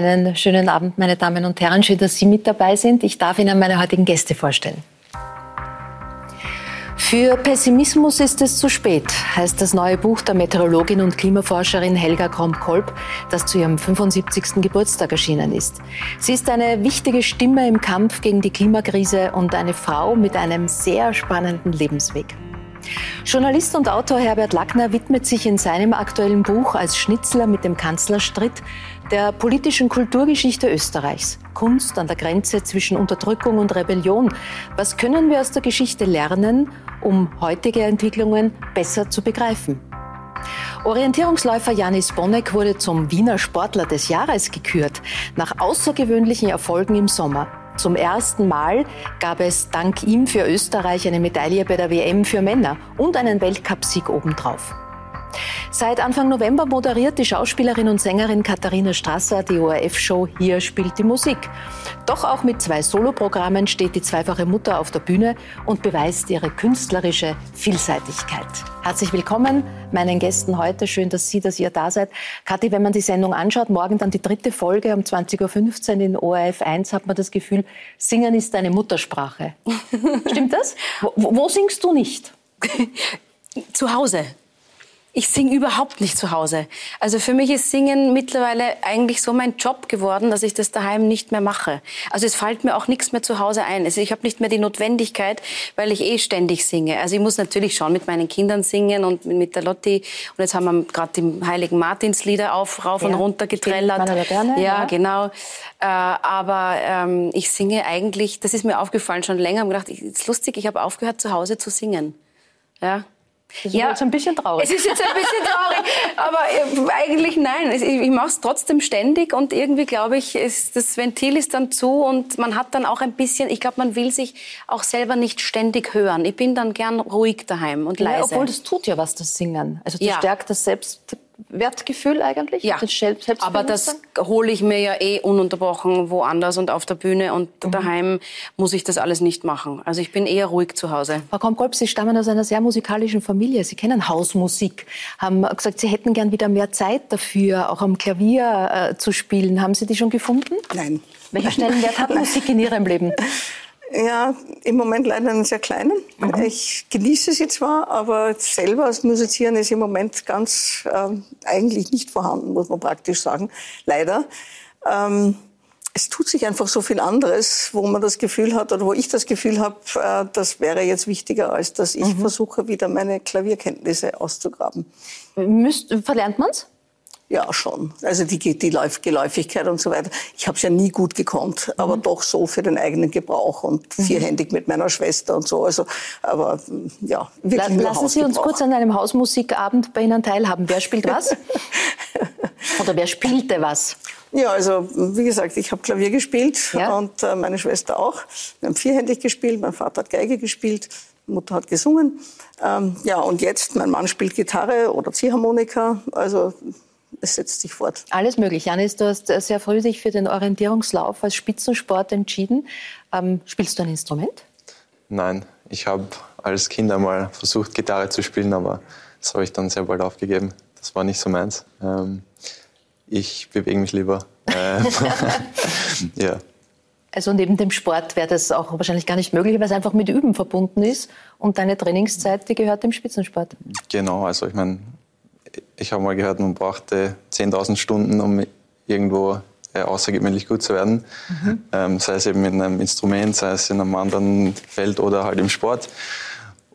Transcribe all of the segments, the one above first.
Einen schönen Abend, meine Damen und Herren. Schön, dass Sie mit dabei sind. Ich darf Ihnen meine heutigen Gäste vorstellen. Für Pessimismus ist es zu spät, heißt das neue Buch der Meteorologin und Klimaforscherin Helga Kromp-Kolb, das zu ihrem 75. Geburtstag erschienen ist. Sie ist eine wichtige Stimme im Kampf gegen die Klimakrise und eine Frau mit einem sehr spannenden Lebensweg. Journalist und Autor Herbert Lackner widmet sich in seinem aktuellen Buch als Schnitzler mit dem Kanzlerstritt der politischen Kulturgeschichte Österreichs. Kunst an der Grenze zwischen Unterdrückung und Rebellion. Was können wir aus der Geschichte lernen, um heutige Entwicklungen besser zu begreifen? Orientierungsläufer Janis Bonnek wurde zum Wiener Sportler des Jahres gekürt, nach außergewöhnlichen Erfolgen im Sommer. Zum ersten Mal gab es dank ihm für Österreich eine Medaille bei der WM für Männer und einen Weltcupsieg obendrauf. Seit Anfang November moderiert die Schauspielerin und Sängerin Katharina Strasser die ORF-Show Hier spielt die Musik. Doch auch mit zwei Soloprogrammen steht die zweifache Mutter auf der Bühne und beweist ihre künstlerische Vielseitigkeit. Herzlich willkommen meinen Gästen heute. Schön, dass Sie, dass ihr da seid. Kathi, wenn man die Sendung anschaut, morgen dann die dritte Folge um 20.15 Uhr in ORF 1, hat man das Gefühl, Singen ist deine Muttersprache. Stimmt das? Wo, wo singst du nicht? Zu Hause. Ich singe überhaupt nicht zu Hause. Also für mich ist Singen mittlerweile eigentlich so mein Job geworden, dass ich das daheim nicht mehr mache. Also es fällt mir auch nichts mehr zu Hause ein. Also ich habe nicht mehr die Notwendigkeit, weil ich eh ständig singe. Also ich muss natürlich schon mit meinen Kindern singen und mit der Lotti. Und jetzt haben wir gerade die Heiligen Martinslieder auf, rauf ja, und runter getrellert. Gerne, ja, ja, genau. Äh, aber ähm, ich singe eigentlich, das ist mir aufgefallen schon länger. Ich habe gedacht, es ist lustig, ich habe aufgehört zu Hause zu singen. Ja, das ist ja, jetzt ein bisschen traurig. Es ist jetzt ein bisschen traurig, aber äh, eigentlich nein. Ich mache es trotzdem ständig und irgendwie glaube ich, ist, das Ventil ist dann zu und man hat dann auch ein bisschen, ich glaube, man will sich auch selber nicht ständig hören. Ich bin dann gern ruhig daheim und leise. Ja, obwohl das tut ja was, das Singen. Also das ja. stärkt das Selbst Wertgefühl eigentlich? Ja, aber das hole ich mir ja eh ununterbrochen woanders und auf der Bühne und mhm. daheim muss ich das alles nicht machen. Also ich bin eher ruhig zu Hause. Frau Kompolp, Sie stammen aus einer sehr musikalischen Familie. Sie kennen Hausmusik, haben gesagt, Sie hätten gern wieder mehr Zeit dafür, auch am Klavier äh, zu spielen. Haben Sie die schon gefunden? Nein. Welchen Stellenwert hat Musik in Ihrem Leben? Ja, im Moment leider einen sehr kleinen. Mhm. Ich genieße sie zwar, aber selber als Musizieren ist im Moment ganz äh, eigentlich nicht vorhanden, muss man praktisch sagen. Leider. Ähm, es tut sich einfach so viel anderes, wo man das Gefühl hat oder wo ich das Gefühl habe, äh, das wäre jetzt wichtiger, als dass ich mhm. versuche, wieder meine Klavierkenntnisse auszugraben. Müsst, verlernt man's? Ja, schon. Also die, die Geläufigkeit und so weiter. Ich habe es ja nie gut gekonnt, mhm. aber doch so für den eigenen Gebrauch und mhm. vierhändig mit meiner Schwester und so. Also, aber ja, wirklich La Lassen Sie uns kurz an einem Hausmusikabend bei Ihnen teilhaben. Wer spielt was? Oder wer spielte was? Ja, also wie gesagt, ich habe Klavier gespielt ja? und äh, meine Schwester auch. Wir haben vierhändig gespielt, mein Vater hat Geige gespielt, Mutter hat gesungen. Ähm, ja, und jetzt, mein Mann spielt Gitarre oder Ziehharmonika. Also es setzt sich fort. Alles möglich. Janis, du hast sehr früh dich für den Orientierungslauf als Spitzensport entschieden. Ähm, spielst du ein Instrument? Nein, ich habe als Kind einmal versucht, Gitarre zu spielen, aber das habe ich dann sehr bald aufgegeben. Das war nicht so meins. Ähm, ich bewege mich lieber. Ähm, ja. Also neben dem Sport wäre das auch wahrscheinlich gar nicht möglich, weil es einfach mit Üben verbunden ist. Und deine Trainingszeit, die gehört dem Spitzensport. Genau, also ich meine, ich habe mal gehört, man brauchte 10.000 Stunden, um irgendwo äh, außergewöhnlich gut zu werden. Mhm. Ähm, sei es eben in einem Instrument, sei es in einem anderen Feld oder halt im Sport.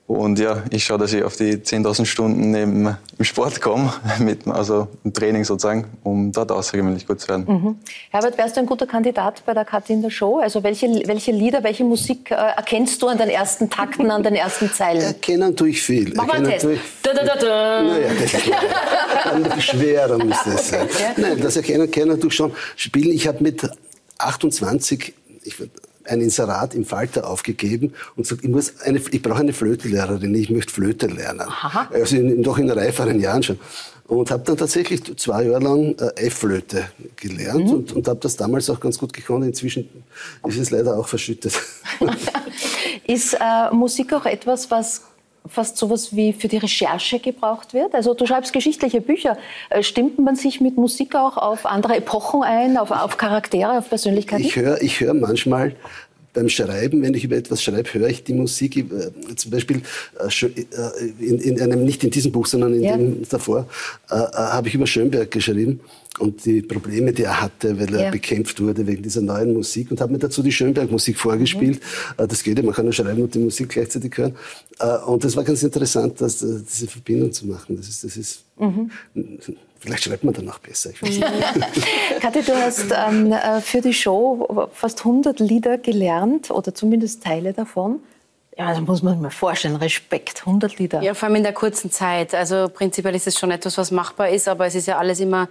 Und ja, ich schaue, dass ich auf die 10.000 Stunden eben im Sport komme, mit, also im Training sozusagen, um dort außergewöhnlich gut zu werden. Mhm. Herbert, wärst du ein guter Kandidat bei der Kathi in der Show? Also welche, welche Lieder, welche Musik äh, erkennst du an den ersten Takten, an den ersten Zeilen? Erkennen tue ich viel. Mach mal einen Test. Da, da, da, da. Naja, das ist schwer. schwerer muss das sein. Nein, das Erkennen, Erkennen tue ich schon. Spielen, ich habe mit 28, ich ein Inserat im Falter aufgegeben und gesagt, ich, muss eine, ich brauche eine Flötenlehrerin, ich möchte Flöte lernen. Aha. Also in, doch in reiferen Jahren schon. Und habe dann tatsächlich zwei Jahre lang äh, F-Flöte gelernt mhm. und, und habe das damals auch ganz gut gekonnt. Inzwischen ist es leider auch verschüttet. ist äh, Musik auch etwas, was fast sowas wie für die Recherche gebraucht wird? Also du schreibst geschichtliche Bücher. Äh, stimmt man sich mit Musik auch auf andere Epochen ein, auf, auf Charaktere, auf Persönlichkeiten? Ich höre ich hör manchmal beim Schreiben, wenn ich über etwas schreibe, höre ich die Musik, äh, zum Beispiel äh, in, in, einem, nicht in diesem Buch, sondern in ja. dem davor, äh, habe ich über Schönberg geschrieben und die Probleme, die er hatte, weil er ja. bekämpft wurde wegen dieser neuen Musik und habe mir dazu die Schönberg-Musik vorgespielt. Mhm. Das geht ja, man kann ja schreiben und die Musik gleichzeitig hören. Und das war ganz interessant, dass, diese Verbindung zu machen. Das ist, das ist mhm. Vielleicht schreibt man dann auch besser. Ich weiß nicht. Kathi, du hast ähm, äh, für die Show fast 100 Lieder gelernt oder zumindest Teile davon. Ja, also muss man sich mal vorstellen, Respekt, 100 Lieder. Ja, vor allem in der kurzen Zeit. Also prinzipiell ist es schon etwas, was machbar ist, aber es ist ja alles immer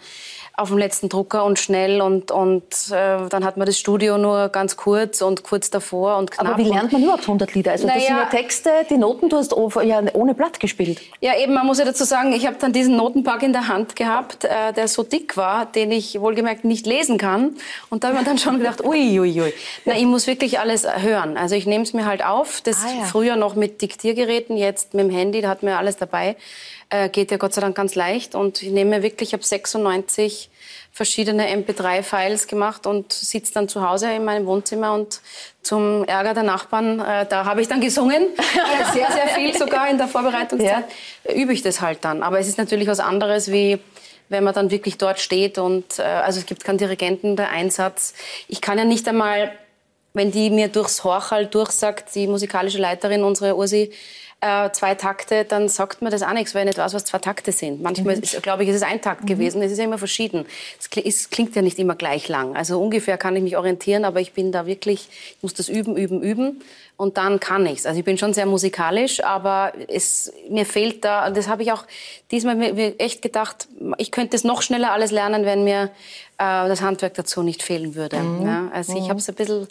auf dem letzten Drucker und schnell und, und äh, dann hat man das Studio nur ganz kurz und kurz davor und knapp. Aber wie lernt man überhaupt 100 Lieder? Also naja, das sind ja Texte, die Noten, du hast ja ohne Blatt gespielt. Ja eben, man muss ja dazu sagen, ich habe dann diesen Notenpack in der Hand gehabt, äh, der so dick war, den ich wohlgemerkt nicht lesen kann und da habe ich dann schon gedacht, ui, ui, ui. Na, ich muss wirklich alles hören. Also ich nehme es mir halt auf, das ah, ja. früher noch mit Diktiergeräten, jetzt mit dem Handy, da hat mir alles dabei. Äh, geht ja Gott sei Dank ganz leicht. Und ich nehme wirklich, ich habe 96 verschiedene MP3-Files gemacht und sitze dann zu Hause in meinem Wohnzimmer und zum Ärger der Nachbarn, äh, da habe ich dann gesungen, äh, sehr, sehr viel sogar in der Vorbereitungszeit, ja. übe ich das halt dann. Aber es ist natürlich was anderes, wie wenn man dann wirklich dort steht und äh, also es gibt keinen Dirigenten, der Einsatz. Ich kann ja nicht einmal, wenn die mir durchs Horchal durchsagt, die musikalische Leiterin, unsere Ursi, äh, zwei Takte, dann sagt mir das auch nichts, weil ich nicht weiß, was zwei Takte sind. Manchmal, mhm. glaube ich, ist es ein Takt mhm. gewesen. Es ist ja immer verschieden. Es klingt ja nicht immer gleich lang. Also ungefähr kann ich mich orientieren, aber ich bin da wirklich, ich muss das üben, üben, üben und dann kann ich's. Also ich bin schon sehr musikalisch, aber es mir fehlt da, das habe ich auch diesmal mir echt gedacht, ich könnte es noch schneller alles lernen, wenn mir äh, das Handwerk dazu nicht fehlen würde. Mhm. Ja, also ich mhm. habe es ein bisschen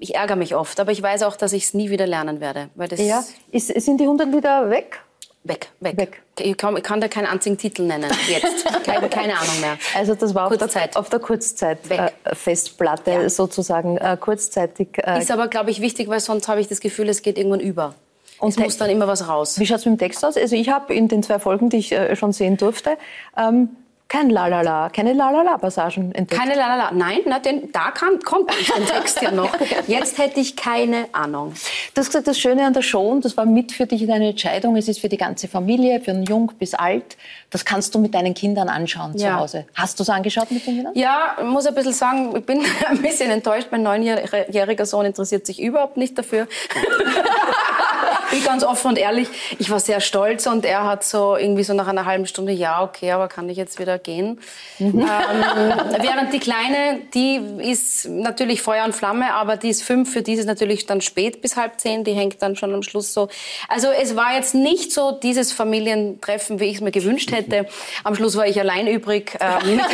ich ärgere mich oft, aber ich weiß auch, dass ich es nie wieder lernen werde. Weil das ja. Ist, sind die 100 Lieder weg? Weg, weg. weg. Ich, kann, ich kann da keinen einzigen Titel nennen jetzt. keine, keine Ahnung mehr. Also das war auf der, auf der Kurzzeit-Festplatte äh, ja. sozusagen äh, kurzzeitig. Äh, ist aber, glaube ich, wichtig, weil sonst habe ich das Gefühl, es geht irgendwann über. Und es muss dann immer was raus. Wie schaut es mit dem Text aus? Also ich habe in den zwei Folgen, die ich äh, schon sehen durfte, ähm, kein Lalala, keine Lalala-Passagen entdeckt. Keine Lalala, nein, na, denn da kann, kommt ein Text ja noch. Jetzt hätte ich keine Ahnung. Du hast gesagt, das Schöne an der Show, und das war mit für dich deine Entscheidung, es ist für die ganze Familie, für Jung bis alt. Das kannst du mit deinen Kindern anschauen ja. zu Hause. Hast du es angeschaut mit den Kindern? Ja, ich muss ein bisschen sagen, ich bin ein bisschen enttäuscht. Mein neunjähriger Sohn interessiert sich überhaupt nicht dafür. bin ganz offen und ehrlich, ich war sehr stolz und er hat so irgendwie so nach einer halben Stunde, ja, okay, aber kann ich jetzt wieder gehen? Mhm. Ähm, während die Kleine, die ist natürlich Feuer und Flamme, aber die ist fünf, für die ist es natürlich dann spät bis halb zehn, die hängt dann schon am Schluss so. Also es war jetzt nicht so dieses Familientreffen, wie ich es mir gewünscht hätte. Am Schluss war ich allein übrig äh, mit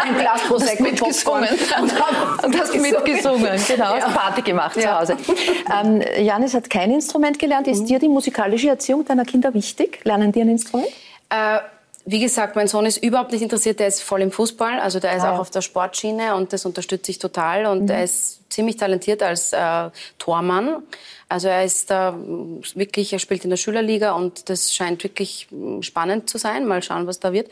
einem Glas Prosecco Popcorn und, hab, und hast mitgesungen, genau, ja. Party gemacht ja. zu Hause. Ähm, Janis hat kein Instrument gelernt, ist dir die musikalische Erziehung deiner Kinder wichtig? Lernen die ein Instrument? Äh, wie gesagt, mein Sohn ist überhaupt nicht interessiert, der ist voll im Fußball, also der ist ah, auch ja. auf der Sportschiene und das unterstütze ich total und mhm. er ist ziemlich talentiert als äh, Tormann. Also er ist da wirklich, er spielt in der Schülerliga und das scheint wirklich spannend zu sein. Mal schauen, was da wird.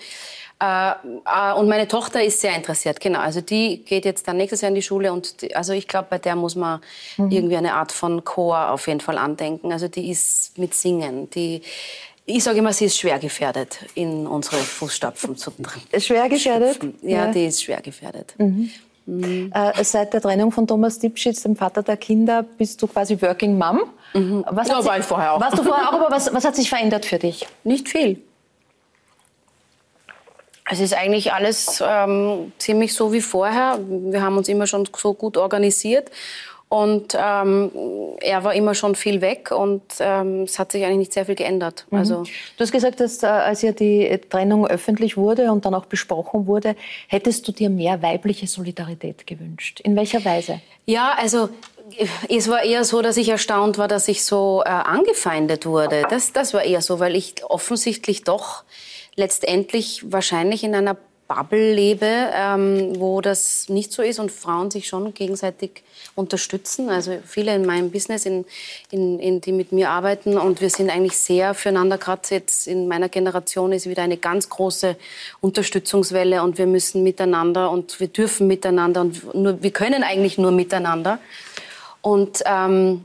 Äh, äh, und meine Tochter ist sehr interessiert, genau. Also die geht jetzt dann nächstes Jahr in die Schule und die, also ich glaube, bei der muss man mhm. irgendwie eine Art von Chor auf jeden Fall andenken. Also die ist mit Singen, die ich sage immer, sie ist schwer gefährdet, in unsere Fußstapfen zu Schwer gefährdet? Ja, ja, die ist schwer gefährdet. Mhm. Mhm. Äh, seit der Trennung von Thomas Dipschitz, dem Vater der Kinder, bist du quasi Working Mom. Mhm. Was ja, war ich vorher auch. Warst du vorher auch, aber was, was hat sich verändert für dich? Nicht viel. Es ist eigentlich alles ähm, ziemlich so wie vorher. Wir haben uns immer schon so gut organisiert. Und ähm, er war immer schon viel weg und ähm, es hat sich eigentlich nicht sehr viel geändert. Mhm. Also du hast gesagt, dass äh, als ja die Trennung öffentlich wurde und dann auch besprochen wurde, hättest du dir mehr weibliche Solidarität gewünscht. In welcher Weise? Ja, also es war eher so, dass ich erstaunt war, dass ich so äh, angefeindet wurde. Das, das war eher so, weil ich offensichtlich doch letztendlich wahrscheinlich in einer Bubble lebe, ähm, wo das nicht so ist und Frauen sich schon gegenseitig unterstützen. Also viele in meinem Business, in, in, in, die mit mir arbeiten und wir sind eigentlich sehr füreinander. Gerade jetzt in meiner Generation ist wieder eine ganz große Unterstützungswelle und wir müssen miteinander und wir dürfen miteinander und nur, wir können eigentlich nur miteinander. Und ähm,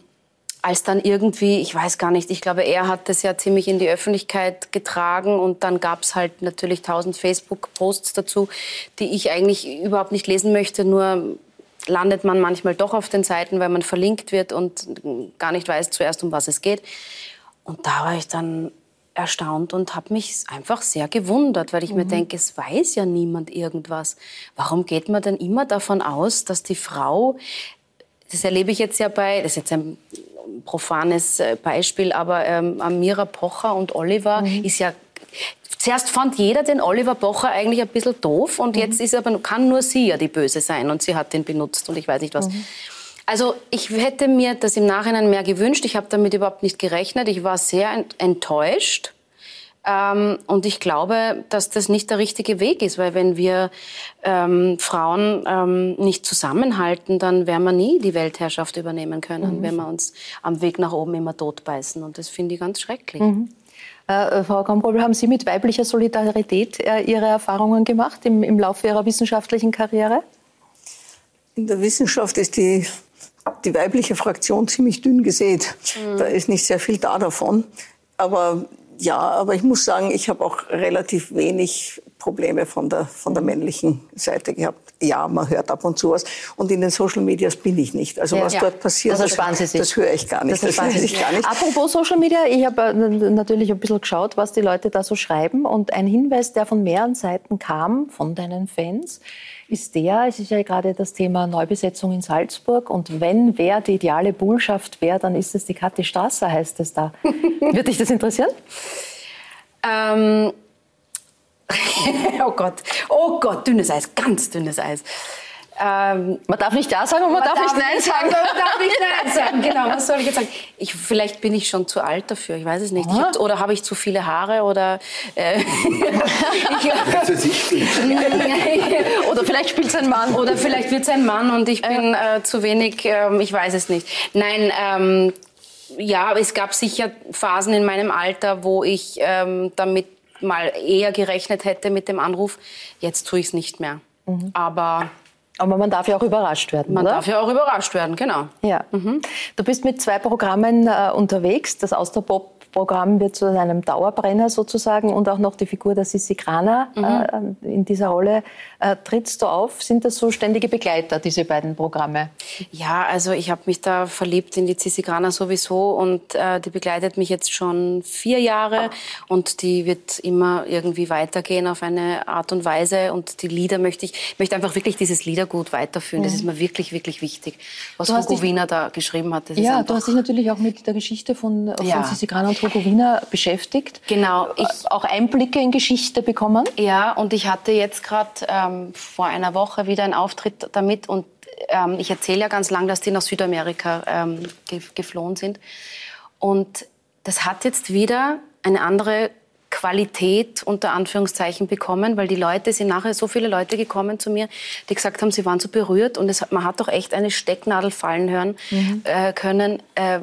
als dann irgendwie, ich weiß gar nicht, ich glaube, er hat das ja ziemlich in die Öffentlichkeit getragen und dann gab es halt natürlich tausend Facebook-Posts dazu, die ich eigentlich überhaupt nicht lesen möchte, nur landet man manchmal doch auf den Seiten, weil man verlinkt wird und gar nicht weiß zuerst, um was es geht. Und da war ich dann erstaunt und habe mich einfach sehr gewundert, weil ich mhm. mir denke, es weiß ja niemand irgendwas. Warum geht man denn immer davon aus, dass die Frau, das erlebe ich jetzt ja bei, das ist jetzt ein profanes äh, Beispiel, aber ähm, Amira Pocher und Oliver mhm. ist ja Zuerst fand jeder den Oliver Pocher eigentlich ein bisschen doof und mhm. jetzt ist aber, kann nur sie ja die Böse sein und sie hat den benutzt und ich weiß nicht was. Mhm. Also ich hätte mir das im Nachhinein mehr gewünscht. Ich habe damit überhaupt nicht gerechnet. Ich war sehr enttäuscht. Ähm, und ich glaube, dass das nicht der richtige Weg ist, weil wenn wir ähm, Frauen ähm, nicht zusammenhalten, dann werden wir nie die Weltherrschaft übernehmen können, mhm. wenn wir uns am Weg nach oben immer totbeißen. Und das finde ich ganz schrecklich. Mhm. Äh, Frau Kamprobel, haben Sie mit weiblicher Solidarität äh, Ihre Erfahrungen gemacht im, im Laufe Ihrer wissenschaftlichen Karriere? In der Wissenschaft ist die, die weibliche Fraktion ziemlich dünn gesät. Mhm. Da ist nicht sehr viel da davon. Aber ja, aber ich muss sagen, ich habe auch relativ wenig Probleme von der, von der männlichen Seite gehabt. Ja, man hört ab und zu was. Und in den Social Medias bin ich nicht. Also ja, was ja. dort passiert, das, das, das höre ich gar nicht. Das, das weiß ich gar nicht. Apropos Social Media, ich habe äh, natürlich ein bisschen geschaut, was die Leute da so schreiben. Und ein Hinweis, der von mehreren Seiten kam, von deinen Fans, ist der, es ist ja gerade das Thema Neubesetzung in Salzburg und wenn wer die ideale Bullschaft wäre, dann ist es die Kathi Strasser, heißt es da. Wird dich das interessieren? Ähm, oh Gott, oh Gott, dünnes Eis, ganz dünnes Eis. Ähm, man darf nicht Ja sagen und man, man darf, darf, nicht Nein sagen. Man darf nicht Nein sagen, genau. Was soll ich jetzt sagen? Ich, vielleicht bin ich schon zu alt dafür, ich weiß es nicht. Hab, oder habe ich zu viele Haare oder... Äh, oder vielleicht spielt es ein Mann. Oder vielleicht wird es ein Mann und ich bin äh, zu wenig, äh, ich weiß es nicht. Nein, ähm, ja, es gab sicher Phasen in meinem Alter, wo ich ähm, damit mal eher gerechnet hätte mit dem Anruf. Jetzt tue ich es nicht mehr. Mhm. Aber aber man darf ja auch überrascht werden. Man oder? darf ja auch überrascht werden, genau. Ja. Mhm. Du bist mit zwei Programmen äh, unterwegs. Das Austerpop Programm wird zu einem Dauerbrenner sozusagen und auch noch die Figur der Sissi Grana mhm. äh, in dieser Rolle. Äh, trittst du auf? Sind das so ständige Begleiter, diese beiden Programme? Ja, also ich habe mich da verliebt in die Sissi Grana sowieso und äh, die begleitet mich jetzt schon vier Jahre und die wird immer irgendwie weitergehen auf eine Art und Weise und die Lieder möchte ich, möchte einfach wirklich dieses Liedergut weiterführen. Mhm. Das ist mir wirklich, wirklich wichtig. Was Hugo Wiener da geschrieben hat. ja, du hast dich natürlich auch mit der Geschichte von, von ja. Sissi Grana und Bukowina beschäftigt. Genau. Ich, auch Einblicke in Geschichte bekommen. Ja, und ich hatte jetzt gerade ähm, vor einer Woche wieder einen Auftritt damit und ähm, ich erzähle ja ganz lang, dass die nach Südamerika ähm, ge geflohen sind. Und das hat jetzt wieder eine andere Qualität unter Anführungszeichen bekommen, weil die Leute sind nachher so viele Leute gekommen zu mir, die gesagt haben, sie waren so berührt und es, man hat doch echt eine Stecknadel fallen hören mhm. äh, können. Äh,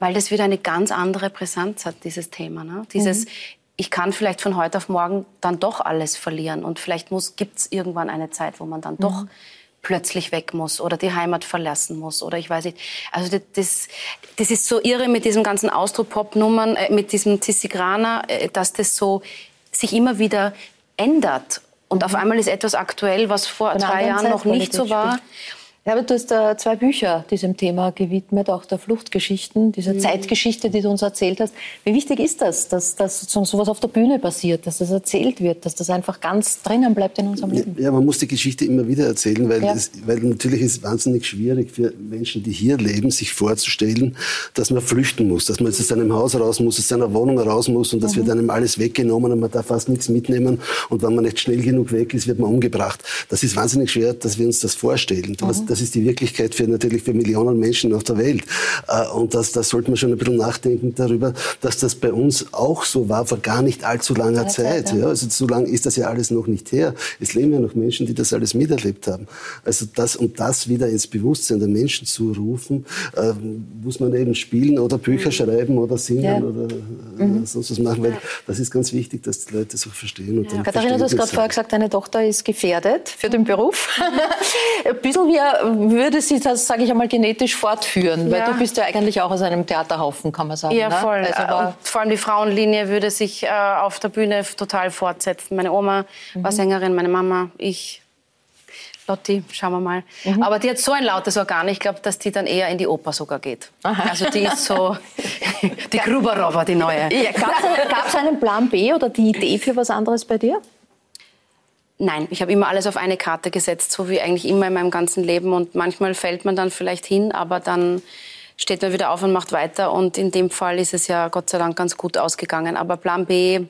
weil das wieder eine ganz andere Präsenz hat, dieses Thema. Ne? Dieses, mhm. ich kann vielleicht von heute auf morgen dann doch alles verlieren und vielleicht gibt es irgendwann eine Zeit, wo man dann mhm. doch plötzlich weg muss oder die Heimat verlassen muss oder ich weiß nicht. Also das, das ist so irre mit diesem ganzen Austropop-Nummern, äh, mit diesem Tissigrana, äh, dass das so sich immer wieder ändert. Und mhm. auf einmal ist etwas aktuell, was vor drei Jahren noch nicht so war. Spielt. Herbert, du hast äh, zwei Bücher diesem Thema gewidmet, auch der Fluchtgeschichten, dieser mhm. Zeitgeschichte, die du uns erzählt hast. Wie wichtig ist das, dass, dass sowas auf der Bühne passiert, dass das erzählt wird, dass das einfach ganz drinnen bleibt in unserem Leben? Ja, man muss die Geschichte immer wieder erzählen, weil, ja. es, weil natürlich ist es wahnsinnig schwierig für Menschen, die hier leben, sich vorzustellen, dass man flüchten muss, dass man jetzt aus seinem Haus raus muss, aus seiner Wohnung raus muss und das mhm. wird einem alles weggenommen und man darf fast nichts mitnehmen und wenn man nicht schnell genug weg ist, wird man umgebracht. Das ist wahnsinnig schwer, dass wir uns das vorstellen. Mhm. Das ist die Wirklichkeit für natürlich für Millionen Menschen auf der Welt. Äh, und das, das sollte man schon ein bisschen nachdenken darüber, dass das bei uns auch so war vor gar nicht allzu langer Zeit. Zeit ja. Also so lange ist das ja alles noch nicht her. Es leben ja noch Menschen, die das alles miterlebt haben. Also das, um das wieder ins Bewusstsein der Menschen zu rufen, äh, muss man eben spielen oder Bücher mhm. schreiben oder singen ja. oder äh, mhm. sonst was machen, weil das ist ganz wichtig, dass die Leute das auch verstehen. Und ja. Katharina, du hast gerade vorher gesagt, deine Tochter ist gefährdet für den Beruf. ein bisschen wie würde sie das, sage ich einmal, genetisch fortführen, weil du bist ja eigentlich auch aus einem Theaterhaufen, kann man sagen. Ja, ne? voll. Also vor allem die Frauenlinie würde sich äh, auf der Bühne total fortsetzen. Meine Oma mhm. war Sängerin, meine Mama, ich. Lotti, schauen wir mal. Mhm. Aber die hat so ein lautes Organ, ich glaube, dass die dann eher in die Oper sogar geht. Aha. Also die ist so die Gruberova, die neue. Ja, Gab es einen Plan B oder die Idee für was anderes bei dir? Nein, ich habe immer alles auf eine Karte gesetzt, so wie eigentlich immer in meinem ganzen Leben. Und manchmal fällt man dann vielleicht hin, aber dann steht man wieder auf und macht weiter. Und in dem Fall ist es ja Gott sei Dank ganz gut ausgegangen. Aber Plan B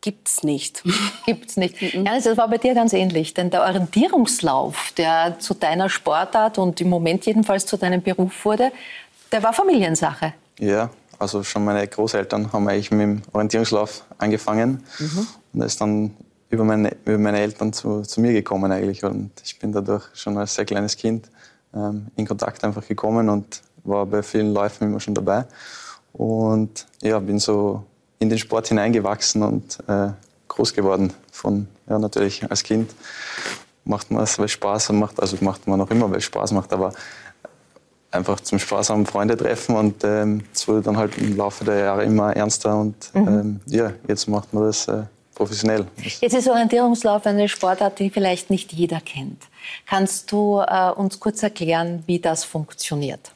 Gibt's nicht. Gibt's nicht. Ja, das war bei dir ganz ähnlich, denn der Orientierungslauf, der zu deiner Sportart und im Moment jedenfalls zu deinem Beruf wurde, der war Familiensache. Ja, also schon meine Großeltern haben eigentlich mit dem Orientierungslauf angefangen mhm. und ist dann über meine, über meine Eltern zu, zu, mir gekommen eigentlich und ich bin dadurch schon als sehr kleines Kind ähm, in Kontakt einfach gekommen und war bei vielen Läufen immer schon dabei und ja, bin so in den Sport hineingewachsen und äh, groß geworden. Von, ja, natürlich als Kind macht man es, weil es Spaß macht, also macht man auch immer, weil es Spaß macht, aber einfach zum Spaß haben Freunde treffen und ähm, es wurde dann halt im Laufe der Jahre immer ernster und mhm. ähm, ja, jetzt macht man das äh, professionell. Jetzt ist Orientierungslauf eine Sportart, die vielleicht nicht jeder kennt. Kannst du äh, uns kurz erklären, wie das funktioniert?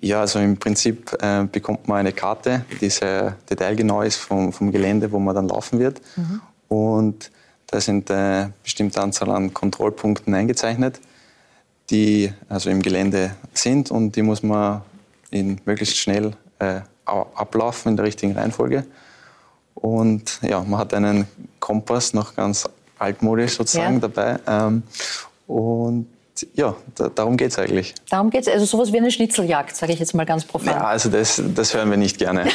Ja, also im Prinzip äh, bekommt man eine Karte, die sehr detailgenau ist vom, vom Gelände, wo man dann laufen wird. Mhm. Und da sind eine äh, bestimmte Anzahl an Kontrollpunkten eingezeichnet, die also im Gelände sind und die muss man in möglichst schnell äh, ablaufen in der richtigen Reihenfolge. Und ja, man hat einen Kompass, noch ganz altmodisch sozusagen ja. dabei. Ähm, und ja, da, darum geht es eigentlich. Darum geht es, also sowas wie eine Schnitzeljagd, sage ich jetzt mal ganz profan. Ja, also das, das hören wir nicht gerne,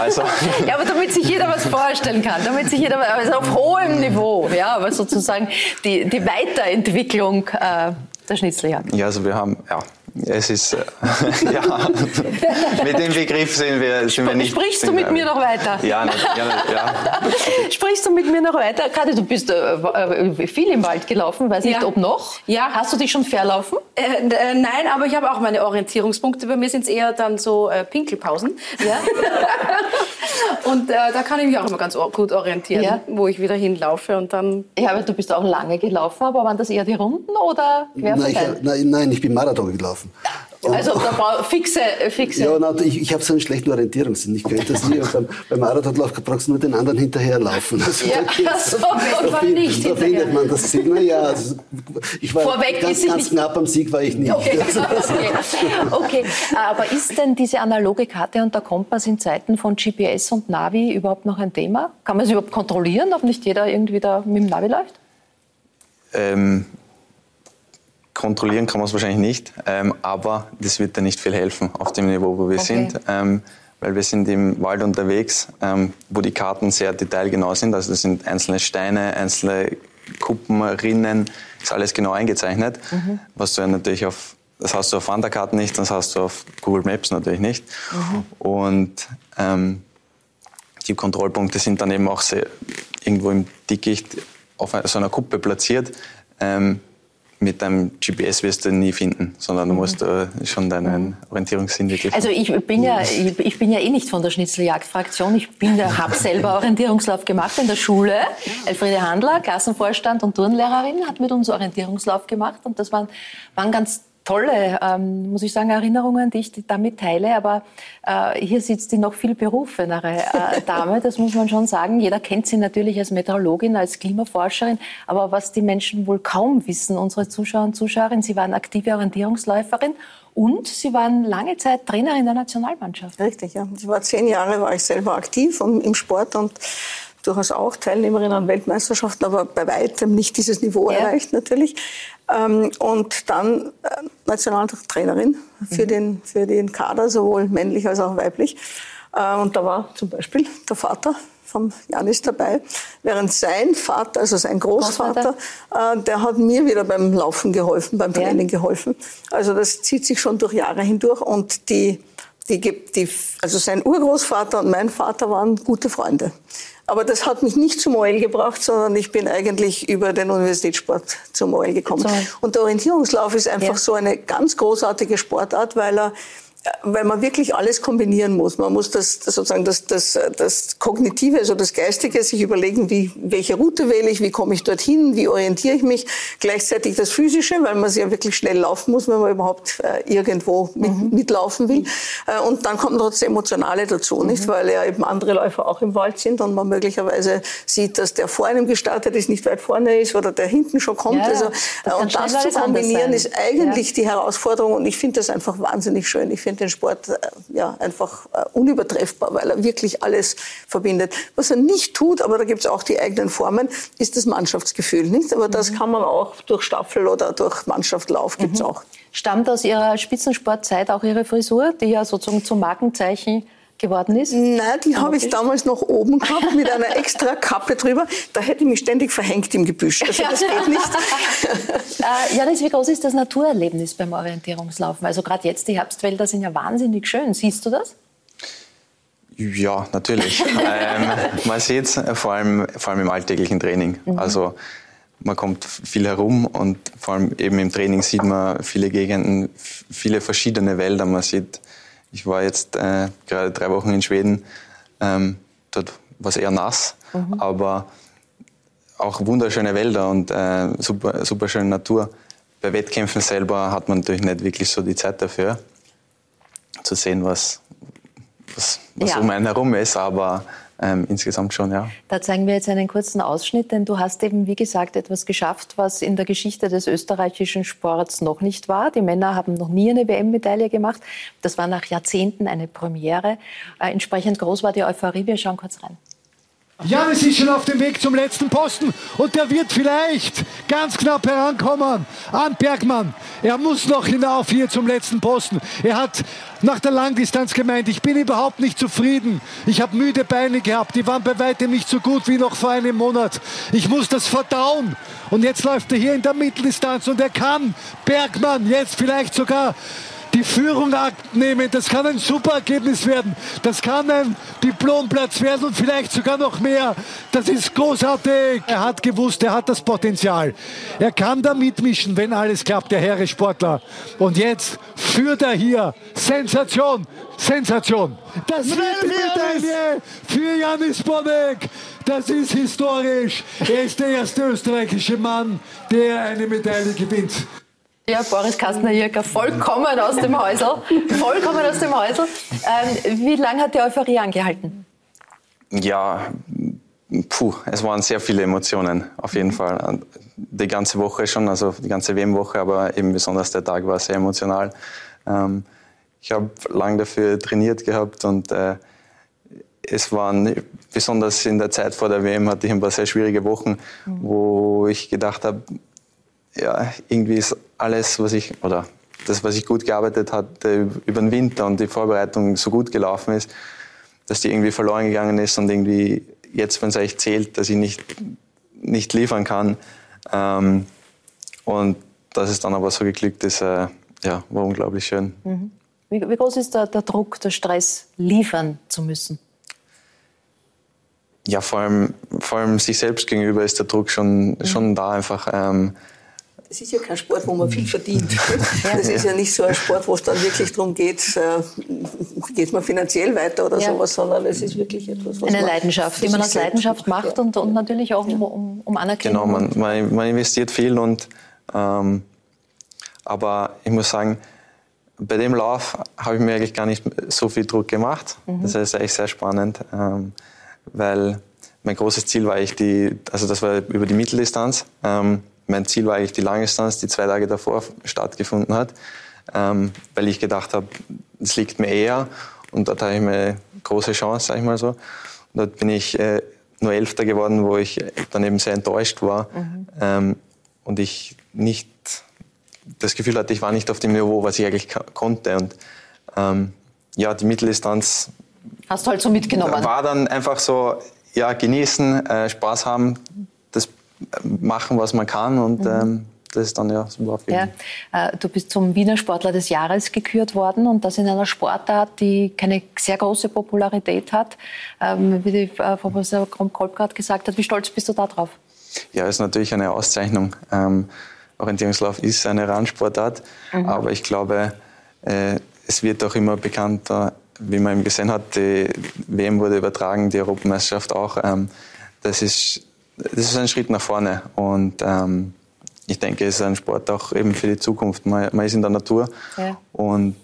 Also. Ja, aber damit sich jeder was vorstellen kann, damit sich jeder, also auf hohem Niveau, ja, aber sozusagen die, die Weiterentwicklung äh, der Schnitzeljagd. Ja, also wir haben, ja, es ist, äh, ja, mit dem Begriff sind wir, sind wir nicht. Sprichst du mit mir noch weiter? Ja, ne, ja, ja. Sprichst du mit mir noch weiter? Kathi, du bist äh, äh, viel im Wald gelaufen, weiß nicht, ja. ob noch. Ja. Hast du dich schon verlaufen? Äh, äh, nein, aber ich habe auch meine Orientierungspunkte. Bei mir sind es eher dann so äh, Pinkelpausen. Ja. und da kann ich mich auch immer ganz gut orientieren, ja. wo ich wieder hinlaufe und dann. Ja, aber du bist auch lange gelaufen, aber waren das eher die Runden oder nein, ich, nein, ich bin Marathon gelaufen. Also da fixe, fixe. Ja, na, ich, ich habe so einen schlechten Orientierungssinn. Ich könnte das nie. Und beim, beim Marathonlauf brauchst du nur den anderen hinterherlaufen. Also, ja, da so, da, find, nicht da findet man das Ziel. Naja, also, ich war Vorweg ganz, ganz knapp am Sieg war ich nicht. Okay. okay. okay, aber ist denn diese analoge Karte und der Kompass in Zeiten von GPS und Navi überhaupt noch ein Thema? Kann man es überhaupt kontrollieren, ob nicht jeder irgendwie da mit dem Navi läuft? Ähm, Kontrollieren kann man es wahrscheinlich nicht, ähm, aber das wird dir nicht viel helfen auf dem Niveau, wo wir okay. sind. Ähm, weil wir sind im Wald unterwegs, ähm, wo die Karten sehr detailgenau sind. Also das sind einzelne Steine, einzelne Kuppen, Rinnen, ist alles genau eingezeichnet. Mhm. Was du ja natürlich auf, das hast du auf Wanderkarten nicht, das hast du auf Google Maps natürlich nicht. Mhm. Und ähm, die Kontrollpunkte sind dann eben auch sehr, irgendwo im Dickicht auf so einer Kuppe platziert. Ähm, mit deinem GPS wirst du nie finden, sondern du musst äh, schon deinen mhm. Orientierungssinn wirklich. Also ich bin ja, ich, ich bin ja eh nicht von der Schnitzeljagdfraktion. Ich bin ja, habe selber Orientierungslauf gemacht in der Schule. Elfriede Handler, Klassenvorstand und Turnlehrerin, hat mit uns Orientierungslauf gemacht und das waren, waren ganz tolle, ähm, muss ich sagen, Erinnerungen, die ich damit teile. Aber äh, hier sitzt die noch viel berufenere äh, Dame, das muss man schon sagen. Jeder kennt sie natürlich als Meteorologin, als Klimaforscherin. Aber was die Menschen wohl kaum wissen, unsere Zuschauer und Zuschauerinnen, sie waren aktive Orientierungsläuferin und Sie waren lange Zeit Trainerin der Nationalmannschaft. Richtig, ja. Ich war zehn Jahre war ich selber aktiv im Sport und durchaus auch Teilnehmerin an Weltmeisterschaften, aber bei weitem nicht dieses Niveau ja. erreicht natürlich. Ähm, und dann äh, Nationaltrainerin für, mhm. den, für den Kader, sowohl männlich als auch weiblich. Äh, und da war zum Beispiel der Vater vom Janis dabei, während sein Vater, also sein Großvater, Großvater. Äh, der hat mir wieder beim Laufen geholfen, beim Training ja. geholfen. Also das zieht sich schon durch Jahre hindurch und die, die, die, also sein Urgroßvater und mein Vater waren gute Freunde. Aber das hat mich nicht zum OL gebracht, sondern ich bin eigentlich über den Universitätssport zum OL gekommen. Und der Orientierungslauf ist einfach ja. so eine ganz großartige Sportart, weil er weil man wirklich alles kombinieren muss. Man muss das, das sozusagen das, das, das Kognitive, also das Geistige, sich überlegen, wie, welche Route wähle ich, wie komme ich dorthin, wie orientiere ich mich. Gleichzeitig das Physische, weil man ja wirklich schnell laufen muss, wenn man überhaupt äh, irgendwo mit, mhm. mitlaufen will. Äh, und dann kommt noch das Emotionale dazu, mhm. nicht? Weil ja eben andere Läufer auch im Wald sind und man möglicherweise sieht, dass der vor einem gestartet ist, nicht weit vorne ist oder der hinten schon kommt. Ja, also, das äh, und das zu kombinieren ist eigentlich ja. die Herausforderung und ich finde das einfach wahnsinnig schön. Ich finde den Sport äh, ja, einfach äh, unübertreffbar, weil er wirklich alles verbindet. Was er nicht tut, aber da gibt es auch die eigenen Formen, ist das Mannschaftsgefühl. Nicht? Aber das mhm. kann man auch durch Staffel oder durch Mannschaftlauf gibt es mhm. auch. Stammt aus Ihrer Spitzensportzeit auch Ihre Frisur, die ja sozusagen zum Markenzeichen geworden ist? Nein, die habe ich damals noch oben gehabt mit einer extra Kappe drüber. Da hätte ich mich ständig verhängt im Gebüsch. Also das geht nicht. äh, Janis, wie groß ist das Naturerlebnis beim Orientierungslaufen? Also gerade jetzt, die Herbstwälder sind ja wahnsinnig schön. Siehst du das? Ja, natürlich. ähm, man sieht es vor allem, vor allem im alltäglichen Training. Mhm. Also man kommt viel herum und vor allem eben im Training sieht man viele Gegenden, viele verschiedene Wälder. Man sieht ich war jetzt äh, gerade drei Wochen in Schweden. Ähm, dort war es eher nass, mhm. aber auch wunderschöne Wälder und äh, super, super schöne Natur. Bei Wettkämpfen selber hat man natürlich nicht wirklich so die Zeit dafür, zu sehen, was, was, was ja. um einen herum ist, aber ähm, insgesamt schon, ja. Da zeigen wir jetzt einen kurzen Ausschnitt, denn du hast eben, wie gesagt, etwas geschafft, was in der Geschichte des österreichischen Sports noch nicht war. Die Männer haben noch nie eine WM-Medaille gemacht. Das war nach Jahrzehnten eine Premiere. Äh, entsprechend groß war die Euphorie. Wir schauen kurz rein. Janis ist schon auf dem Weg zum letzten Posten und der wird vielleicht ganz knapp herankommen an Bergmann. Er muss noch hinauf hier zum letzten Posten. Er hat nach der Langdistanz gemeint, ich bin überhaupt nicht zufrieden. Ich habe müde Beine gehabt, die waren bei weitem nicht so gut wie noch vor einem Monat. Ich muss das verdauen. Und jetzt läuft er hier in der Mitteldistanz und er kann Bergmann jetzt vielleicht sogar die Führung abnehmen. Das kann ein super Ergebnis werden. Das kann ein Diplomplatz werden und vielleicht sogar noch mehr. Das ist großartig. Er hat gewusst, er hat das Potenzial. Er kann da mitmischen, wenn alles klappt, der Herr Sportler. Und jetzt führt er hier. Sensation, Sensation. Das ist die Medaille für Janis Bonek. Das ist historisch. Er ist der erste österreichische Mann, der eine Medaille gewinnt. Ja, Boris Kastner-Jirka, vollkommen aus dem Häusl. Vollkommen aus dem Häusl. Ähm, wie lange hat die Euphorie angehalten? Ja, puh, es waren sehr viele Emotionen, auf jeden Fall. Die ganze Woche schon, also die ganze WM-Woche, aber eben besonders der Tag war sehr emotional. Ähm, ich habe lange dafür trainiert gehabt und äh, es waren, besonders in der Zeit vor der WM hatte ich ein paar sehr schwierige Wochen, mhm. wo ich gedacht habe, ja, irgendwie ist alles, was ich, oder das, was ich gut gearbeitet hatte über den Winter und die Vorbereitung so gut gelaufen ist, dass die irgendwie verloren gegangen ist und irgendwie jetzt, wenn es eigentlich zählt, dass ich nicht, nicht liefern kann. Ähm, und dass es dann aber so geglückt ist, äh, ja, war unglaublich schön. Mhm. Wie, wie, groß ist der, der Druck, der Stress, liefern zu müssen? Ja, vor allem, vor allem sich selbst gegenüber ist der Druck schon, mhm. schon da einfach. Ähm, es ist ja kein Sport, wo man viel verdient. Das ist ja nicht so ein Sport, wo es dann wirklich darum geht, äh, geht man finanziell weiter oder ja. sowas, sondern es ist wirklich etwas, was Eine Leidenschaft, die man aus Leidenschaft macht und, und natürlich auch um, um, um Anerkennung. Genau, man, man, man investiert viel und ähm, aber ich muss sagen, bei dem Lauf habe ich mir eigentlich gar nicht so viel Druck gemacht. Mhm. Das ist eigentlich sehr spannend, ähm, weil mein großes Ziel war eigentlich die, also das war über die Mitteldistanz. Ähm, mein Ziel war eigentlich die Langdistanz, die zwei Tage davor stattgefunden hat, ähm, weil ich gedacht habe, es liegt mir eher und dort habe ich eine große Chance, sage ich mal so. Und dort bin ich äh, nur Elfter geworden, wo ich dann eben sehr enttäuscht war mhm. ähm, und ich nicht das Gefühl hatte, ich war nicht auf dem Niveau, was ich eigentlich konnte. Und ähm, ja, die Mitteldistanz Hast du halt so mitgenommen? War dann einfach so, ja, genießen, äh, Spaß haben, machen, was man kann und mhm. ähm, das ist dann ja super aufgegangen. Ja, äh, du bist zum Wiener Sportler des Jahres gekürt worden und das in einer Sportart, die keine sehr große Popularität hat. Ähm, wie die äh, Professor Krumm-Kolb gerade gesagt hat, wie stolz bist du darauf? Ja, ist natürlich eine Auszeichnung. Ähm, Orientierungslauf ist eine Randsportart, mhm. aber ich glaube, äh, es wird auch immer bekannter, wie man eben gesehen hat, die WM wurde übertragen, die Europameisterschaft auch. Ähm, das, ist, das ist ein Schritt nach vorne und ähm, ich denke, es ist ein Sport auch eben für die Zukunft. Man, man ist in der Natur ja. und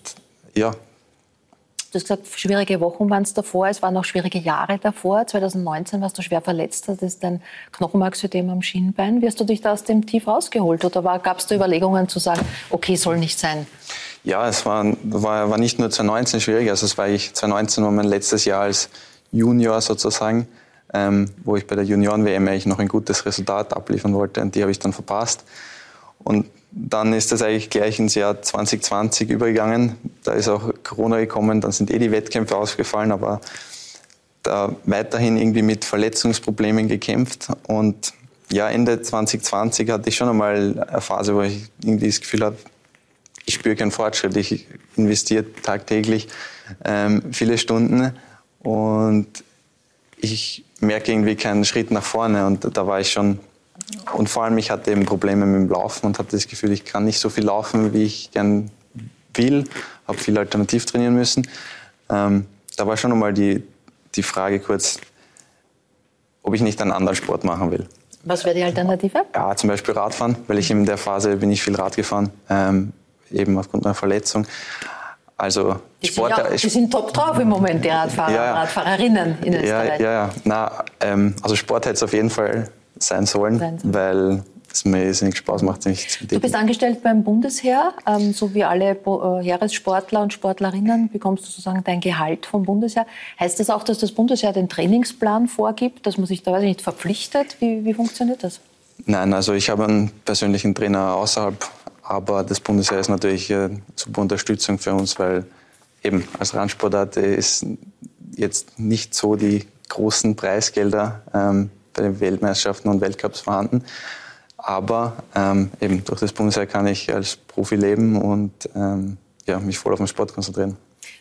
ja. Du hast gesagt, schwierige Wochen waren es davor, es waren auch schwierige Jahre davor. 2019 warst du schwer verletzt, das ist ein Knochenmarksödem am Schienbein. Wie hast du dich da aus dem Tief rausgeholt? Oder gab es da Überlegungen zu sagen, okay, soll nicht sein? Ja, es war, war, war nicht nur 2019 schwierig, also es war ich 2019 war mein letztes Jahr als Junior sozusagen, ähm, wo ich bei der Junioren-WM eigentlich noch ein gutes Resultat abliefern wollte und die habe ich dann verpasst. Und dann ist das eigentlich gleich ins Jahr 2020 übergegangen. Da ist auch Corona gekommen, dann sind eh die Wettkämpfe ausgefallen, aber da weiterhin irgendwie mit Verletzungsproblemen gekämpft. Und ja, Ende 2020 hatte ich schon einmal eine Phase, wo ich irgendwie das Gefühl habe, ich spüre keinen Fortschritt. Ich investiere tagtäglich ähm, viele Stunden und ich merke irgendwie keinen Schritt nach vorne. Und da war ich schon, und vor allem ich hatte eben Probleme mit dem Laufen und hatte das Gefühl, ich kann nicht so viel laufen, wie ich gern will, habe viel alternativ trainieren müssen. Ähm, da war schon einmal die, die Frage kurz, ob ich nicht einen anderen Sport machen will. Was wäre die Alternative? Ja, zum Beispiel Radfahren, weil ich in der Phase bin ich viel Rad gefahren. Ähm, eben aufgrund einer Verletzung. Also die Sport, sind, ja, die sind top drauf im Moment, die Radfahrer, ja, Radfahrerinnen in Österreich. Ja, ja, ja. Na, ähm, also Sport hätte es auf jeden Fall sein sollen, sein sollen. weil es mir irrsinnig Spaß macht, sich zu Du bist angestellt beim Bundesheer, ähm, so wie alle äh, Heeressportler und Sportlerinnen bekommst du sozusagen dein Gehalt vom Bundesheer. Heißt das auch, dass das Bundesheer den Trainingsplan vorgibt, dass man sich da weiß ich nicht verpflichtet? Wie, wie funktioniert das? Nein, also ich habe einen persönlichen Trainer außerhalb aber das Bundesheer ist natürlich eine super Unterstützung für uns, weil eben als Randsportart ist jetzt nicht so die großen Preisgelder ähm, bei den Weltmeisterschaften und Weltcups vorhanden. Aber ähm, eben durch das Bundesheer kann ich als Profi leben und ähm, ja, mich voll auf den Sport konzentrieren.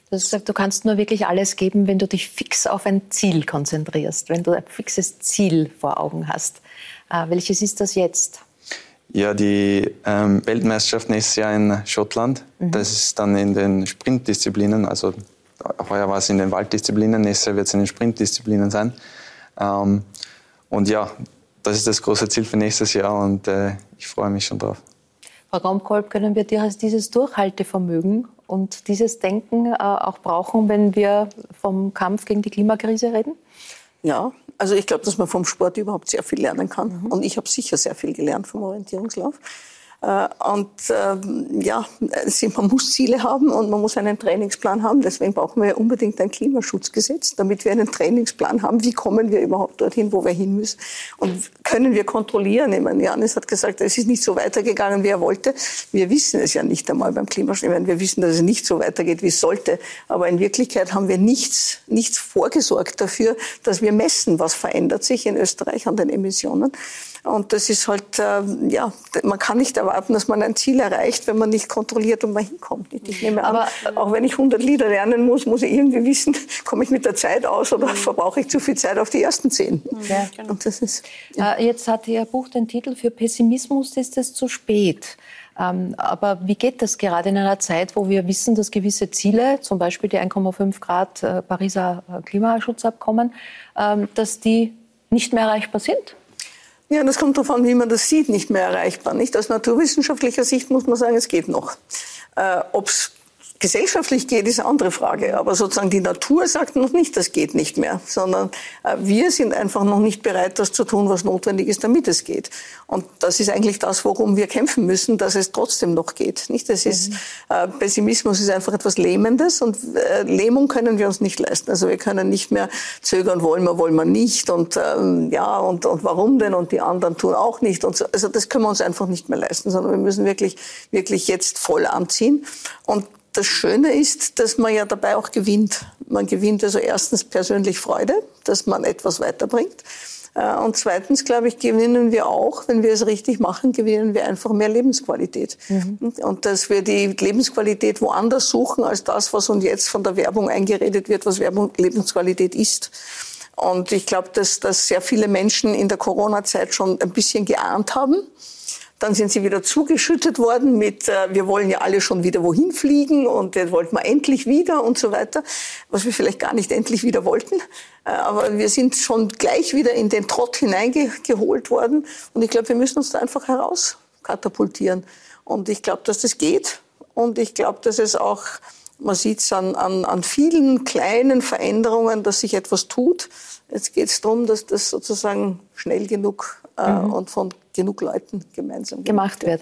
Du hast gesagt, du kannst nur wirklich alles geben, wenn du dich fix auf ein Ziel konzentrierst, wenn du ein fixes Ziel vor Augen hast. Äh, welches ist das jetzt? Ja, die ähm, Weltmeisterschaft nächstes Jahr in Schottland. Mhm. Das ist dann in den Sprintdisziplinen. Also heuer war es in den Walddisziplinen, nächstes Jahr wird es in den Sprintdisziplinen sein. Ähm, und ja, das ist das große Ziel für nächstes Jahr und äh, ich freue mich schon drauf. Frau Raumkolb, können wir dieses Durchhaltevermögen und dieses Denken äh, auch brauchen, wenn wir vom Kampf gegen die Klimakrise reden? Ja, also ich glaube, dass man vom Sport überhaupt sehr viel lernen kann. Mhm. Und ich habe sicher sehr viel gelernt vom Orientierungslauf. Äh, und ähm, ja, man muss Ziele haben und man muss einen Trainingsplan haben. Deswegen brauchen wir unbedingt ein Klimaschutzgesetz, damit wir einen Trainingsplan haben. Wie kommen wir überhaupt dorthin, wo wir hin müssen? Und können wir kontrollieren? Ich meine, Janis hat gesagt, es ist nicht so weitergegangen, wie er wollte. Wir wissen es ja nicht einmal beim Klimaschutz. Wir wissen, dass es nicht so weitergeht, wie es sollte. Aber in Wirklichkeit haben wir nichts, nichts vorgesorgt dafür, dass wir messen, was verändert sich in Österreich an den Emissionen. Und das ist halt, äh, ja, man kann nicht erwarten, dass man ein Ziel erreicht, wenn man nicht kontrolliert, wo man hinkommt. Ich nehme an, Aber, auch wenn ich 100 Lieder lernen muss, muss ich irgendwie wissen, komme ich mit der Zeit aus oder mhm. verbrauche ich zu viel Zeit auf die ersten zehn. Ja, genau. Und das ist, ja. Äh, jetzt hat Ihr Buch den Titel Für Pessimismus ist es zu spät. Ähm, aber wie geht das gerade in einer Zeit, wo wir wissen, dass gewisse Ziele, zum Beispiel die 1,5 Grad äh, Pariser Klimaschutzabkommen, ähm, dass die nicht mehr erreichbar sind? Ja, das kommt an, wie man das sieht, nicht mehr erreichbar. Nicht? Aus naturwissenschaftlicher Sicht muss man sagen, es geht noch. Äh, Ob es gesellschaftlich geht, ist eine andere Frage. Aber sozusagen die Natur sagt noch nicht, das geht nicht mehr, sondern äh, wir sind einfach noch nicht bereit, das zu tun, was notwendig ist, damit es geht. Und das ist eigentlich das, worum wir kämpfen müssen, dass es trotzdem noch geht. Nicht? Das ist, mhm. äh, Pessimismus ist einfach etwas Lähmendes und äh, Lähmung können wir uns nicht leisten. Also wir können nicht mehr zögern, wollen wir, wollen wir nicht und ähm, ja und, und warum denn und die anderen tun auch nicht. Und so. Also das können wir uns einfach nicht mehr leisten, sondern wir müssen wirklich, wirklich jetzt voll anziehen. Und das Schöne ist, dass man ja dabei auch gewinnt. Man gewinnt also erstens persönlich Freude, dass man etwas weiterbringt. Äh, und zweitens, glaube ich, gewinnen wir auch, wenn wir es richtig machen, gewinnen wir einfach mehr Lebensqualität. Mhm. Und dass wir die Lebensqualität woanders suchen als das, was uns jetzt von der Werbung eingeredet wird, was Werbung Lebensqualität ist. Und ich glaube, dass, dass sehr viele Menschen in der Corona-Zeit schon ein bisschen geahnt haben dann sind sie wieder zugeschüttet worden mit, äh, wir wollen ja alle schon wieder wohin fliegen und jetzt wollten wir endlich wieder und so weiter, was wir vielleicht gar nicht endlich wieder wollten. Äh, aber wir sind schon gleich wieder in den Trott hineingeholt worden und ich glaube, wir müssen uns da einfach herauskatapultieren. Und ich glaube, dass das geht und ich glaube, dass es auch man sieht es an, an, an vielen kleinen Veränderungen, dass sich etwas tut. Jetzt geht es darum, dass das sozusagen schnell genug äh, mhm. und von genug Leuten gemeinsam gemacht wird.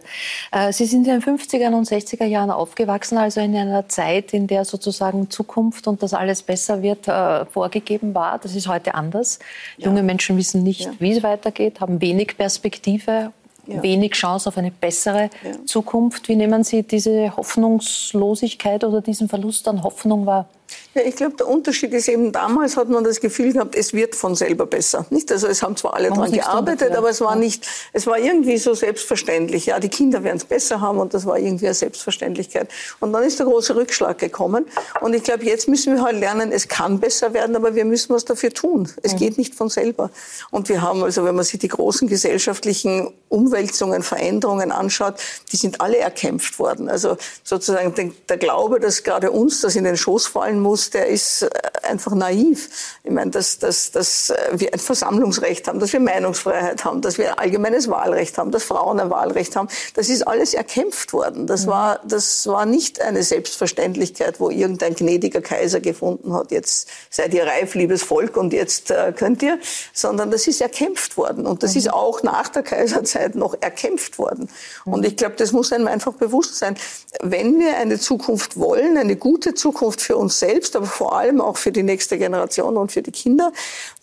Äh, Sie sind in den 50er und 60er Jahren aufgewachsen, also in einer Zeit, in der sozusagen Zukunft und das alles besser wird, äh, vorgegeben war. Das ist heute anders. Ja. Junge Menschen wissen nicht, ja. wie es weitergeht, haben wenig Perspektive ja. wenig Chance auf eine bessere. Zukunft. Wie nehmen Sie diese Hoffnungslosigkeit oder diesen Verlust an Hoffnung wahr? Ja, ich glaube, der Unterschied ist eben, damals hat man das Gefühl gehabt, es wird von selber besser. Nicht? Also es haben zwar alle daran gearbeitet, aber es war nicht, es war irgendwie so selbstverständlich. Ja, die Kinder werden es besser haben und das war irgendwie eine Selbstverständlichkeit. Und dann ist der große Rückschlag gekommen. Und ich glaube, jetzt müssen wir halt lernen, es kann besser werden, aber wir müssen was dafür tun. Es mhm. geht nicht von selber. Und wir haben also, wenn man sich die großen gesellschaftlichen Umwälzungen, Veränderungen anschaut, die sind alle erkämpft worden. Also sozusagen der Glaube, dass gerade uns das in den Schoß fallen muss, der ist äh, einfach naiv. Ich meine, dass, dass, dass äh, wir ein Versammlungsrecht haben, dass wir Meinungsfreiheit haben, dass wir allgemeines Wahlrecht haben, dass Frauen ein Wahlrecht haben, das ist alles erkämpft worden. Das, mhm. war, das war nicht eine Selbstverständlichkeit, wo irgendein gnädiger Kaiser gefunden hat, jetzt seid ihr reif, liebes Volk, und jetzt äh, könnt ihr, sondern das ist erkämpft worden. Und das mhm. ist auch nach der Kaiserzeit noch erkämpft worden. Mhm. Und ich glaube, das muss einem einfach bewusst sein. Wenn wir eine Zukunft wollen, eine gute Zukunft für uns selbst, aber vor allem auch für die nächste Generation und für die Kinder,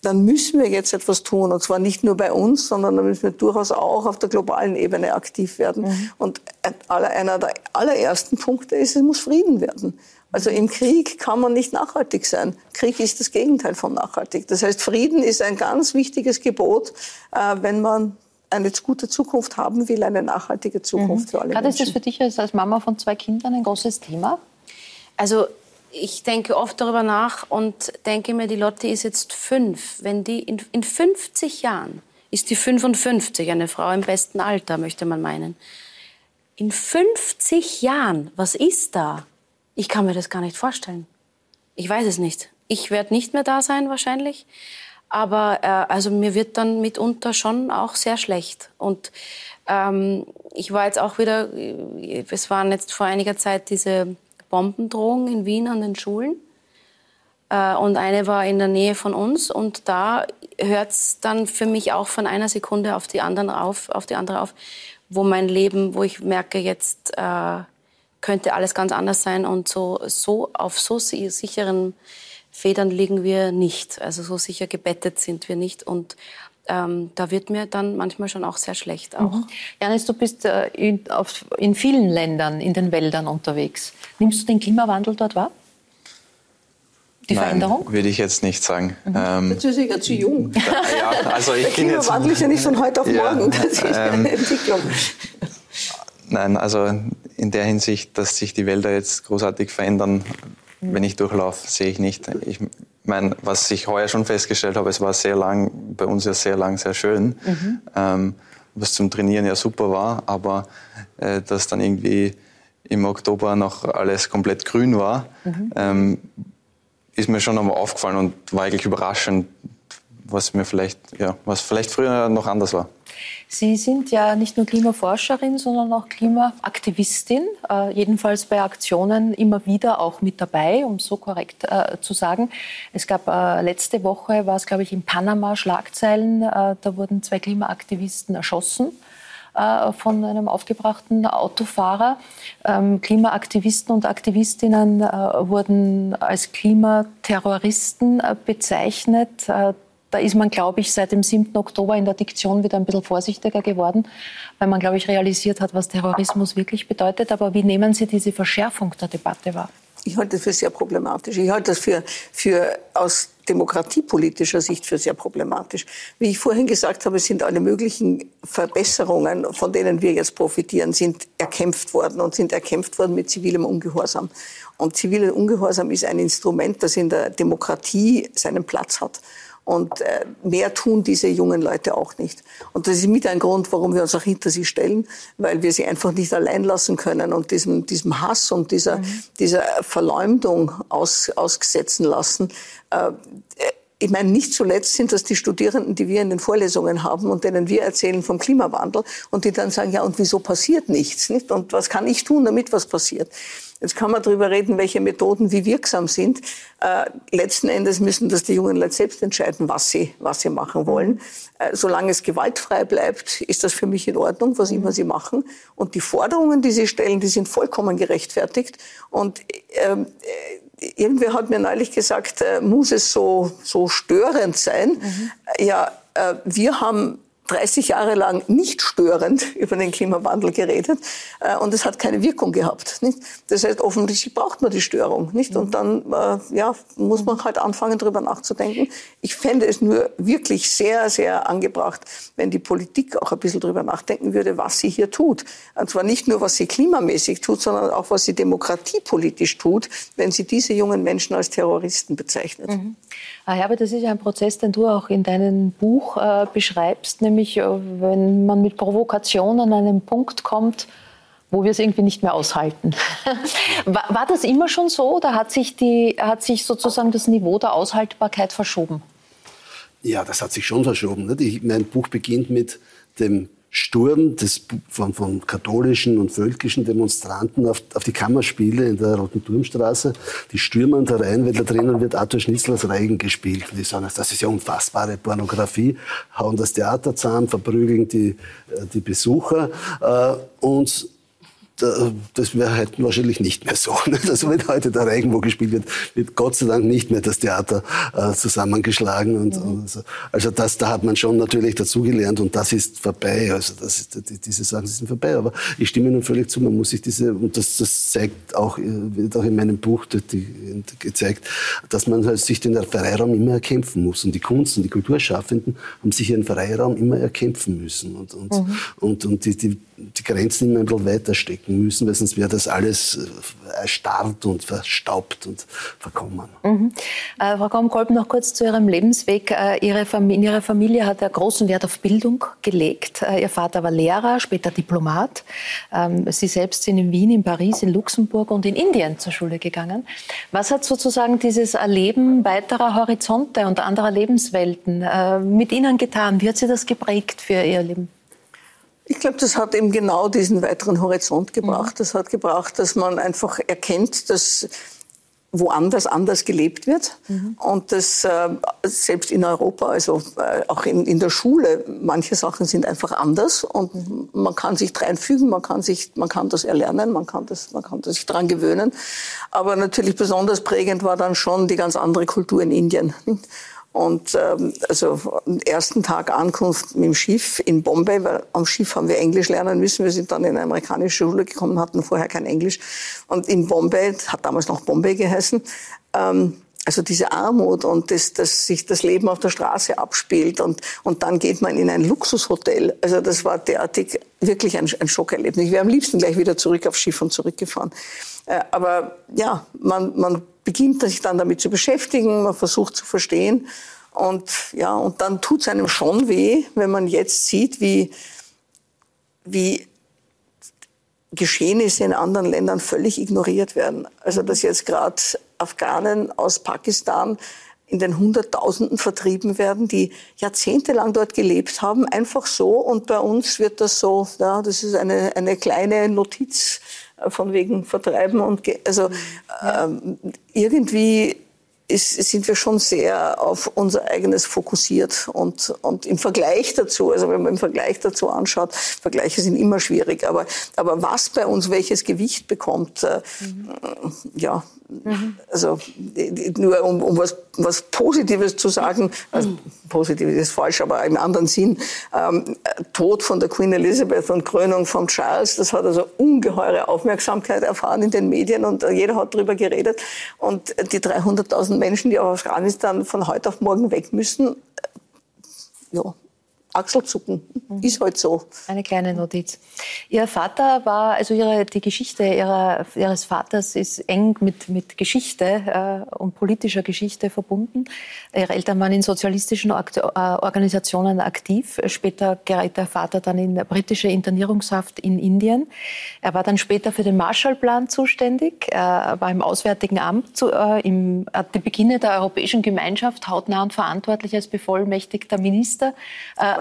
dann müssen wir jetzt etwas tun. Und zwar nicht nur bei uns, sondern dann müssen wir durchaus auch auf der globalen Ebene aktiv werden. Mhm. Und einer der allerersten Punkte ist, es muss Frieden werden. Also im Krieg kann man nicht nachhaltig sein. Krieg ist das Gegenteil von nachhaltig. Das heißt, Frieden ist ein ganz wichtiges Gebot, äh, wenn man eine gute Zukunft haben will, eine nachhaltige Zukunft mhm. für alle Gerade Menschen. Ist das für dich als Mama von zwei Kindern ein großes Thema? Also ich denke oft darüber nach und denke mir, die Lotte ist jetzt fünf. Wenn die in, in 50 Jahren ist die 55, eine Frau im besten Alter, möchte man meinen. In 50 Jahren, was ist da? Ich kann mir das gar nicht vorstellen. Ich weiß es nicht. Ich werde nicht mehr da sein wahrscheinlich. Aber äh, also mir wird dann mitunter schon auch sehr schlecht. Und ähm, ich war jetzt auch wieder, äh, es waren jetzt vor einiger Zeit diese Bombendrohung in Wien an den Schulen. Äh, und eine war in der Nähe von uns. Und da hört es dann für mich auch von einer Sekunde auf die, anderen auf, auf die andere auf, wo mein Leben, wo ich merke, jetzt äh, könnte alles ganz anders sein. Und so, so auf so sicheren Federn liegen wir nicht. Also so sicher gebettet sind wir nicht. Und ähm, da wird mir dann manchmal schon auch sehr schlecht. Auch. Mhm. Janis, du bist äh, in, auf, in vielen Ländern in den Wäldern unterwegs. Nimmst du den Klimawandel dort wahr? Die Nein, Veränderung? würde ich jetzt nicht sagen. Mhm. Ähm, Dazu ist ja zu jung. Ja, also ich Der Klimawandel ist ja nicht von heute auf ja, morgen. Das ist ähm, eine Entwicklung. Nein, also in der Hinsicht, dass sich die Wälder jetzt großartig verändern, wenn ich durchlaufe, sehe ich nicht. Ich meine, was ich heuer schon festgestellt habe, es war sehr lang, bei uns ja sehr lang, sehr schön, mhm. ähm, was zum Trainieren ja super war, aber äh, dass dann irgendwie im Oktober noch alles komplett grün war, mhm. ähm, ist mir schon einmal aufgefallen und war eigentlich überraschend, was mir vielleicht, ja, was vielleicht früher noch anders war. Sie sind ja nicht nur Klimaforscherin, sondern auch Klimaaktivistin, äh, jedenfalls bei Aktionen immer wieder auch mit dabei, um so korrekt äh, zu sagen. Es gab äh, letzte Woche, war es glaube ich in Panama Schlagzeilen, äh, da wurden zwei Klimaaktivisten erschossen äh, von einem aufgebrachten Autofahrer. Ähm, Klimaaktivisten und Aktivistinnen äh, wurden als Klimaterroristen bezeichnet. Da ist man, glaube ich, seit dem 7. Oktober in der Diktion wieder ein bisschen vorsichtiger geworden, weil man, glaube ich, realisiert hat, was Terrorismus wirklich bedeutet. Aber wie nehmen Sie diese Verschärfung der Debatte wahr? Ich halte das für sehr problematisch. Ich halte das für, für aus demokratiepolitischer Sicht für sehr problematisch. Wie ich vorhin gesagt habe, sind alle möglichen Verbesserungen, von denen wir jetzt profitieren, sind erkämpft worden und sind erkämpft worden mit zivilem Ungehorsam. Und ziviler Ungehorsam ist ein Instrument, das in der Demokratie seinen Platz hat. Und äh, mehr tun diese jungen Leute auch nicht. Und das ist mit ein Grund, warum wir uns auch hinter sie stellen, weil wir sie einfach nicht allein lassen können und diesem, diesem Hass und dieser, mhm. dieser Verleumdung aus, ausgesetzen lassen. Äh, ich meine, nicht zuletzt sind das die Studierenden, die wir in den Vorlesungen haben und denen wir erzählen vom Klimawandel und die dann sagen, ja, und wieso passiert nichts? Nicht? Und was kann ich tun, damit was passiert? Jetzt kann man darüber reden, welche Methoden wie wirksam sind. Äh, letzten Endes müssen das die jungen Leute selbst entscheiden, was sie, was sie machen wollen. Äh, solange es gewaltfrei bleibt, ist das für mich in Ordnung, was immer sie machen. Und die Forderungen, die sie stellen, die sind vollkommen gerechtfertigt. Und ähm, äh, irgendwer hat mir neulich gesagt, äh, muss es so, so störend sein? Mhm. Ja, äh, wir haben 30 Jahre lang nicht störend über den Klimawandel geredet äh, und es hat keine Wirkung gehabt. Nicht? Das heißt, offensichtlich braucht man die Störung. Nicht? Und dann äh, ja, muss man halt anfangen, darüber nachzudenken. Ich fände es nur wirklich sehr, sehr angebracht, wenn die Politik auch ein bisschen darüber nachdenken würde, was sie hier tut. Und zwar nicht nur, was sie klimamäßig tut, sondern auch, was sie demokratiepolitisch tut, wenn sie diese jungen Menschen als Terroristen bezeichnet. Mhm. Ah, Herbert, das ist ja ein Prozess, den du auch in deinem Buch äh, beschreibst, nämlich äh, wenn man mit Provokation an einen Punkt kommt, wo wir es irgendwie nicht mehr aushalten. war, war, das immer schon so oder hat sich, die, hat sich sozusagen das Niveau der Aushaltbarkeit verschoben? Ja, das hat sich schon verschoben. Nicht? Ich, mein Buch beginnt mit dem Sturm des, von, von katholischen und völkischen Demonstranten auf, auf die Kammerspiele in der Roten Turmstraße. Die stürmen da rein, weil da drinnen wird Arthur Schnitzlers Reigen gespielt. Und die sagen, das ist ja unfassbare Pornografie, hauen das Theater zusammen, verprügeln die, äh, die Besucher. Äh, und das wäre halt wahrscheinlich nicht mehr so. Also wenn heute der Regenbogen gespielt wird, wird Gott sei Dank nicht mehr das Theater äh, zusammengeschlagen. Und, mhm. und so. Also das, da hat man schon natürlich dazugelernt und das ist vorbei. Also das ist, diese Sachen sind vorbei. Aber ich stimme Ihnen völlig zu, man muss sich diese, und das, das zeigt auch, äh, wird auch in meinem Buch die, gezeigt, dass man halt sich den Freiraum immer erkämpfen muss. Und die Kunst und die Kulturschaffenden haben sich ihren Freiraum immer erkämpfen müssen. Und, und, mhm. und, und die, die die Grenzen immer ein bisschen weiter stecken müssen, weil sonst wäre das alles äh, erstarrt und verstaubt und verkommen. Mhm. Äh, Frau Kaumkolb, noch kurz zu Ihrem Lebensweg. Äh, Ihre, Familie, Ihre Familie hat ja großen Wert auf Bildung gelegt. Äh, Ihr Vater war Lehrer, später Diplomat. Ähm, Sie selbst sind in Wien, in Paris, in Luxemburg und in Indien zur Schule gegangen. Was hat sozusagen dieses Erleben weiterer Horizonte und anderer Lebenswelten äh, mit Ihnen getan? Wie hat Sie das geprägt für Ihr Leben? Ich glaube, das hat eben genau diesen weiteren Horizont gebracht. Mhm. Das hat gebracht, dass man einfach erkennt, dass woanders anders gelebt wird mhm. und dass äh, selbst in Europa, also äh, auch in, in der Schule, manche Sachen sind einfach anders und mhm. man kann sich reinfügen, man kann sich, man kann das erlernen, man kann das, man kann sich daran gewöhnen. Aber natürlich besonders prägend war dann schon die ganz andere Kultur in Indien. Und ähm, also am ersten Tag Ankunft mit dem Schiff in Bombay, weil am Schiff haben wir Englisch lernen müssen. Wir sind dann in eine amerikanische Schule gekommen, hatten vorher kein Englisch. Und in Bombay, hat damals noch Bombay geheißen, ähm, also diese Armut und das, dass sich das Leben auf der Straße abspielt und, und dann geht man in ein Luxushotel. Also das war derartig wirklich ein, ein Schockerlebnis. Ich wäre am liebsten gleich wieder zurück aufs Schiff und zurückgefahren. Äh, aber ja, man, man beginnt sich dann damit zu beschäftigen, man versucht zu verstehen. Und ja, und dann tut es einem schon weh, wenn man jetzt sieht, wie, wie Geschehnisse in anderen Ländern völlig ignoriert werden. Also dass jetzt gerade Afghanen aus Pakistan in den Hunderttausenden vertrieben werden, die jahrzehntelang dort gelebt haben, einfach so. Und bei uns wird das so, ja, das ist eine, eine kleine Notiz äh, von wegen Vertreiben und, also, ähm, irgendwie ist, sind wir schon sehr auf unser eigenes fokussiert und, und im Vergleich dazu, also wenn man im Vergleich dazu anschaut, Vergleiche sind immer schwierig, aber, aber was bei uns welches Gewicht bekommt, äh, mhm. ja, Mhm. Also nur um, um was, was Positives zu sagen, also mhm. positiv ist falsch, aber im anderen Sinn, ähm, Tod von der Queen Elizabeth und Krönung von Charles, das hat also ungeheure Aufmerksamkeit erfahren in den Medien und jeder hat darüber geredet. Und die 300.000 Menschen, die aus Afghanistan von heute auf morgen weg müssen, ja, Achselzucken. Mhm. Ist halt so. Eine kleine Notiz. Ihr Vater war, also ihre, die Geschichte ihrer, Ihres Vaters ist eng mit, mit Geschichte äh, und politischer Geschichte verbunden. Ihre Eltern waren in sozialistischen äh, Organisationen aktiv. Später gerät der Vater dann in britische Internierungshaft in Indien. Er war dann später für den Marshallplan zuständig, er war im Auswärtigen Amt zu, äh, im, at die Beginne der Europäischen Gemeinschaft hautnah und verantwortlich als bevollmächtigter Minister.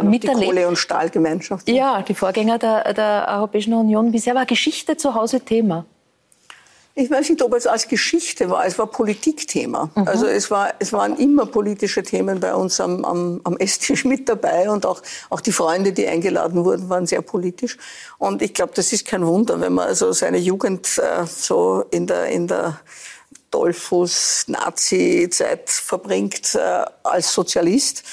Miterlebt. Die Kohle- und Stahlgemeinschaft. Ja, die Vorgänger der, der Europäischen Union. Wie sehr war Geschichte zu Hause Thema? Ich weiß nicht, ob es als Geschichte war. Es war Politikthema. Mhm. Also es, war, es waren immer politische Themen bei uns am, am, am Esstisch mit dabei und auch, auch die Freunde, die eingeladen wurden, waren sehr politisch. Und ich glaube, das ist kein Wunder, wenn man also seine Jugend äh, so in der, in der Dollfuß-Nazi-Zeit verbringt äh, als Sozialist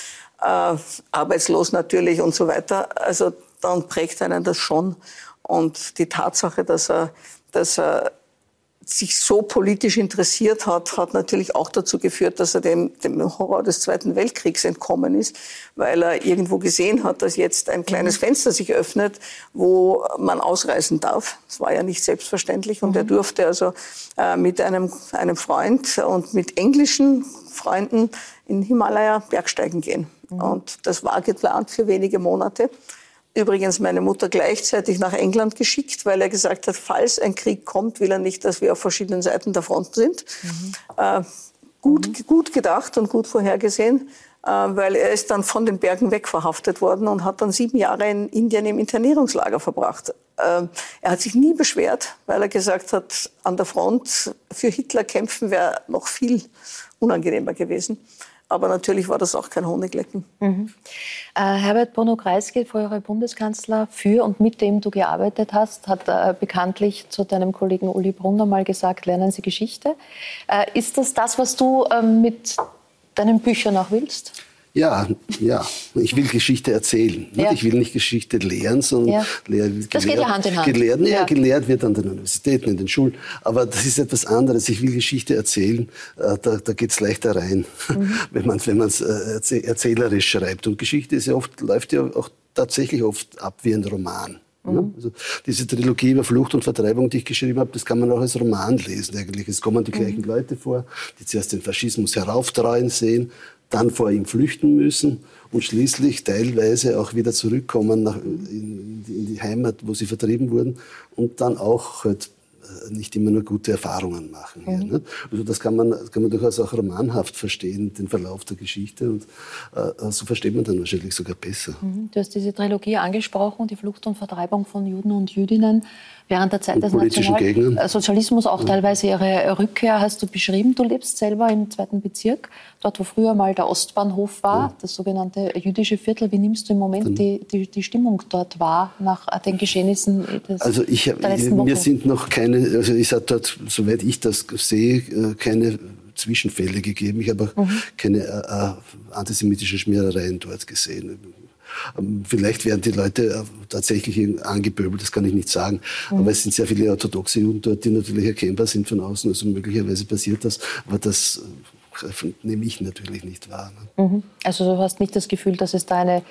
äh, arbeitslos natürlich und so weiter. Also dann prägt einen das schon. Und die Tatsache, dass er, dass er sich so politisch interessiert hat, hat natürlich auch dazu geführt, dass er dem, dem Horror des Zweiten Weltkriegs entkommen ist, weil er irgendwo gesehen hat, dass jetzt ein kleines mhm. Fenster sich öffnet, wo man ausreisen darf. Das war ja nicht selbstverständlich und er mhm. durfte also äh, mit einem, einem Freund und mit englischen Freunden in Himalaya Bergsteigen gehen. Mhm. Und das war geplant für wenige Monate. Übrigens meine Mutter gleichzeitig nach England geschickt, weil er gesagt hat, falls ein Krieg kommt, will er nicht, dass wir auf verschiedenen Seiten der Front sind. Mhm. Äh, gut, mhm. gut gedacht und gut vorhergesehen, äh, weil er ist dann von den Bergen weg verhaftet worden und hat dann sieben Jahre in Indien im Internierungslager verbracht. Äh, er hat sich nie beschwert, weil er gesagt hat, an der Front für Hitler kämpfen wäre noch viel unangenehmer gewesen. Aber natürlich war das auch kein Honiglecken. Mhm. Äh, Herbert Bruno Kreisky, früherer Bundeskanzler, für und mit dem du gearbeitet hast, hat äh, bekanntlich zu deinem Kollegen Uli Brunner mal gesagt, lernen Sie Geschichte. Äh, ist das das, was du ähm, mit deinen Büchern auch willst? Ja, ja. Ich will Geschichte erzählen. Ja. Ich will nicht Geschichte lehren, sondern ja. lehr, gelehrt, das geht ja Hand in Hand. Gelehrt, ja. gelehrt wird an den Universitäten, in den Schulen. Aber das ist etwas anderes. Ich will Geschichte erzählen. Äh, da, da geht es leichter rein, mhm. wenn man wenn es äh, erzählerisch schreibt. Und Geschichte ist ja oft, läuft ja auch tatsächlich oft ab wie ein Roman. Mhm. Also diese Trilogie über Flucht und Vertreibung, die ich geschrieben habe, das kann man auch als Roman lesen eigentlich. Es kommen die gleichen mhm. Leute vor, die zuerst den Faschismus herauftreuen sehen dann vor ihm flüchten müssen und schließlich teilweise auch wieder zurückkommen nach, in, in die Heimat, wo sie vertrieben wurden und dann auch halt äh, nicht immer nur gute Erfahrungen machen. Hier, mhm. Also das kann man, kann man durchaus auch romanhaft verstehen, den Verlauf der Geschichte. Und äh, so versteht man dann wahrscheinlich sogar besser. Mhm. Du hast diese Trilogie angesprochen, die Flucht und Vertreibung von Juden und Jüdinnen während der Zeit des Nationalsozialismus, auch teilweise ihre Rückkehr hast du beschrieben. Du lebst selber im zweiten Bezirk, dort wo früher mal der Ostbahnhof war, ja. das sogenannte jüdische Viertel. Wie nimmst du im Moment die, die, die, Stimmung dort wahr nach den Geschehnissen des Also ich, der letzten mir sind noch keine, also es hat dort, soweit ich das sehe, äh, keine Zwischenfälle gegeben. Ich habe auch mhm. keine äh, äh antisemitischen Schmierereien dort gesehen. Ähm, vielleicht werden die Leute äh, tatsächlich angepöbelt, das kann ich nicht sagen. Mhm. Aber es sind sehr viele orthodoxe Juden dort, die natürlich erkennbar sind von außen. Also möglicherweise passiert das. Aber das äh, nehme ich natürlich nicht wahr. Ne? Mhm. Also du hast nicht das Gefühl, dass es da eine,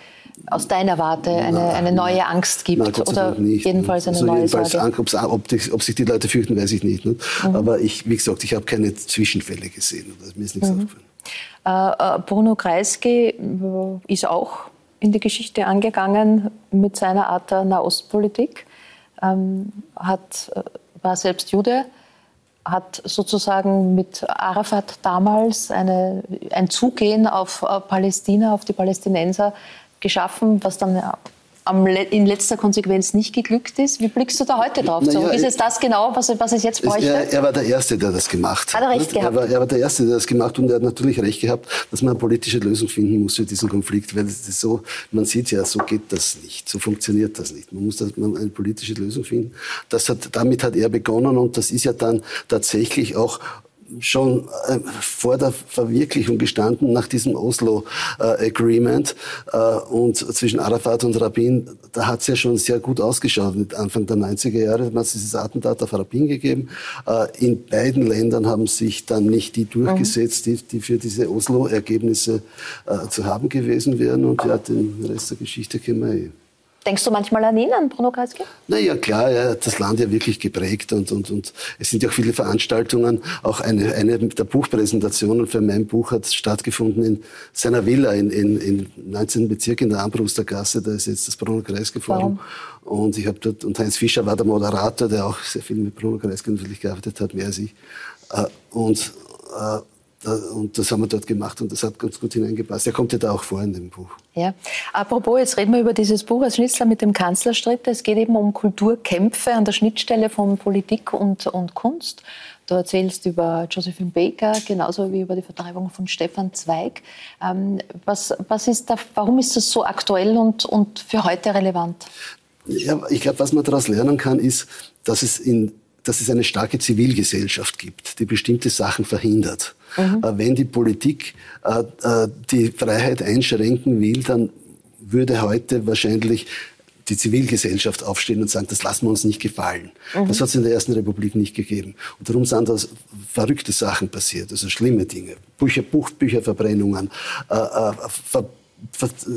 aus deiner Warte eine, eine neue Angst gibt? Nein, oder nicht, ne? jedenfalls eine also neue jedenfalls Sorge? Ob, ob, sich die Leute fürchten, weiß ich nicht. Ne? Mhm. Aber ich, wie gesagt, ich habe keine Zwischenfälle gesehen. Mir ist nichts mhm. aufgefallen. Äh, Bruno Kreisky ist auch in die Geschichte angegangen mit seiner Art der Nahostpolitik. Ähm, hat, äh, war selbst Jude, hat sozusagen mit Arafat damals eine, ein Zugehen auf äh, Palästina, auf die Palästinenser geschaffen, was dann in letzter Konsequenz nicht geglückt ist. Wie blickst du da heute drauf zurück? Ja, ist es das genau, was, was es jetzt bräuchte? Er, er, war der Erste, der das gemacht hat. Hat er recht gehabt? Er war, er war, der Erste, der das gemacht hat und er hat natürlich recht gehabt, dass man eine politische Lösung finden muss für diesen Konflikt, weil so, man sieht ja, so geht das nicht, so funktioniert das nicht. Man muss das, man eine politische Lösung finden. Das hat, damit hat er begonnen und das ist ja dann tatsächlich auch schon äh, vor der Verwirklichung gestanden nach diesem Oslo äh, Agreement äh, und zwischen Arafat und Rabin, da hat es ja schon sehr gut ausgeschaut Anfang der 90er Jahre, hat man dieses Attentat auf Rabin gegeben. In beiden Ländern haben sich dann nicht die durchgesetzt, die, die für diese Oslo-Ergebnisse zu haben gewesen wären und ja, den Rest der Geschichte kennen wir eh. Denkst du manchmal an ihn, an Bruno Kreisky? Naja, klar, er hat das Land ja wirklich geprägt und, und, und es sind ja auch viele Veranstaltungen. Auch eine, eine der Buchpräsentationen für mein Buch hat stattgefunden in seiner Villa in, in, in 19. Bezirk in der Ambruster Gasse. Da ist jetzt das Bruno Kreisky Forum. Und ich habe dort, und Heinz Fischer war der Moderator, der auch sehr viel mit Bruno Kreisky natürlich gearbeitet hat, mehr als ich. Äh, und äh, und das haben wir dort gemacht und das hat ganz gut hineingepasst. Er kommt ja da auch vor in dem Buch. Ja. Apropos, jetzt reden wir über dieses Buch als Schnitzler mit dem Kanzlerstritt. Es geht eben um Kulturkämpfe an der Schnittstelle von Politik und, und Kunst. Du erzählst über Josephine Baker, genauso wie über die Vertreibung von Stefan Zweig. Ähm, was, was ist da, warum ist das so aktuell und, und für heute relevant? Ja, ich glaube, was man daraus lernen kann, ist, dass es in dass es eine starke Zivilgesellschaft gibt, die bestimmte Sachen verhindert. Mhm. Äh, wenn die Politik äh, äh, die Freiheit einschränken will, dann würde heute wahrscheinlich die Zivilgesellschaft aufstehen und sagen, das lassen wir uns nicht gefallen. Mhm. Das hat es in der Ersten Republik nicht gegeben. Und darum sind da verrückte Sachen passiert, also schlimme Dinge. Bücher, Buchbücherverbrennungen, äh, äh, Ver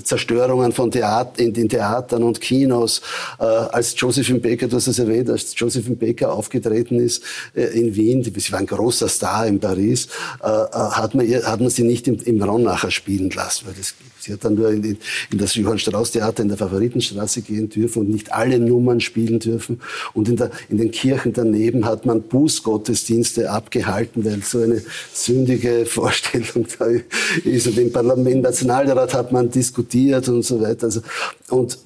Zerstörungen von Theater, in den Theatern und Kinos. Äh, als Josephine Baker, du hast es erwähnt, als Josephine Baker aufgetreten ist äh, in Wien, sie war ein großer Star in Paris, äh, äh hat, man ihr, hat man sie nicht im, im Ronnacher spielen lassen, weil das, sie hat dann nur in, in das Johann Strauß Theater in der Favoritenstraße gehen dürfen und nicht alle Nummern spielen dürfen. Und in, der, in den Kirchen daneben hat man Bußgottesdienste abgehalten, weil so eine sündige Vorstellung da ist. Und im Parlament, Nationalrat hat man diskutiert und so weiter. Also, und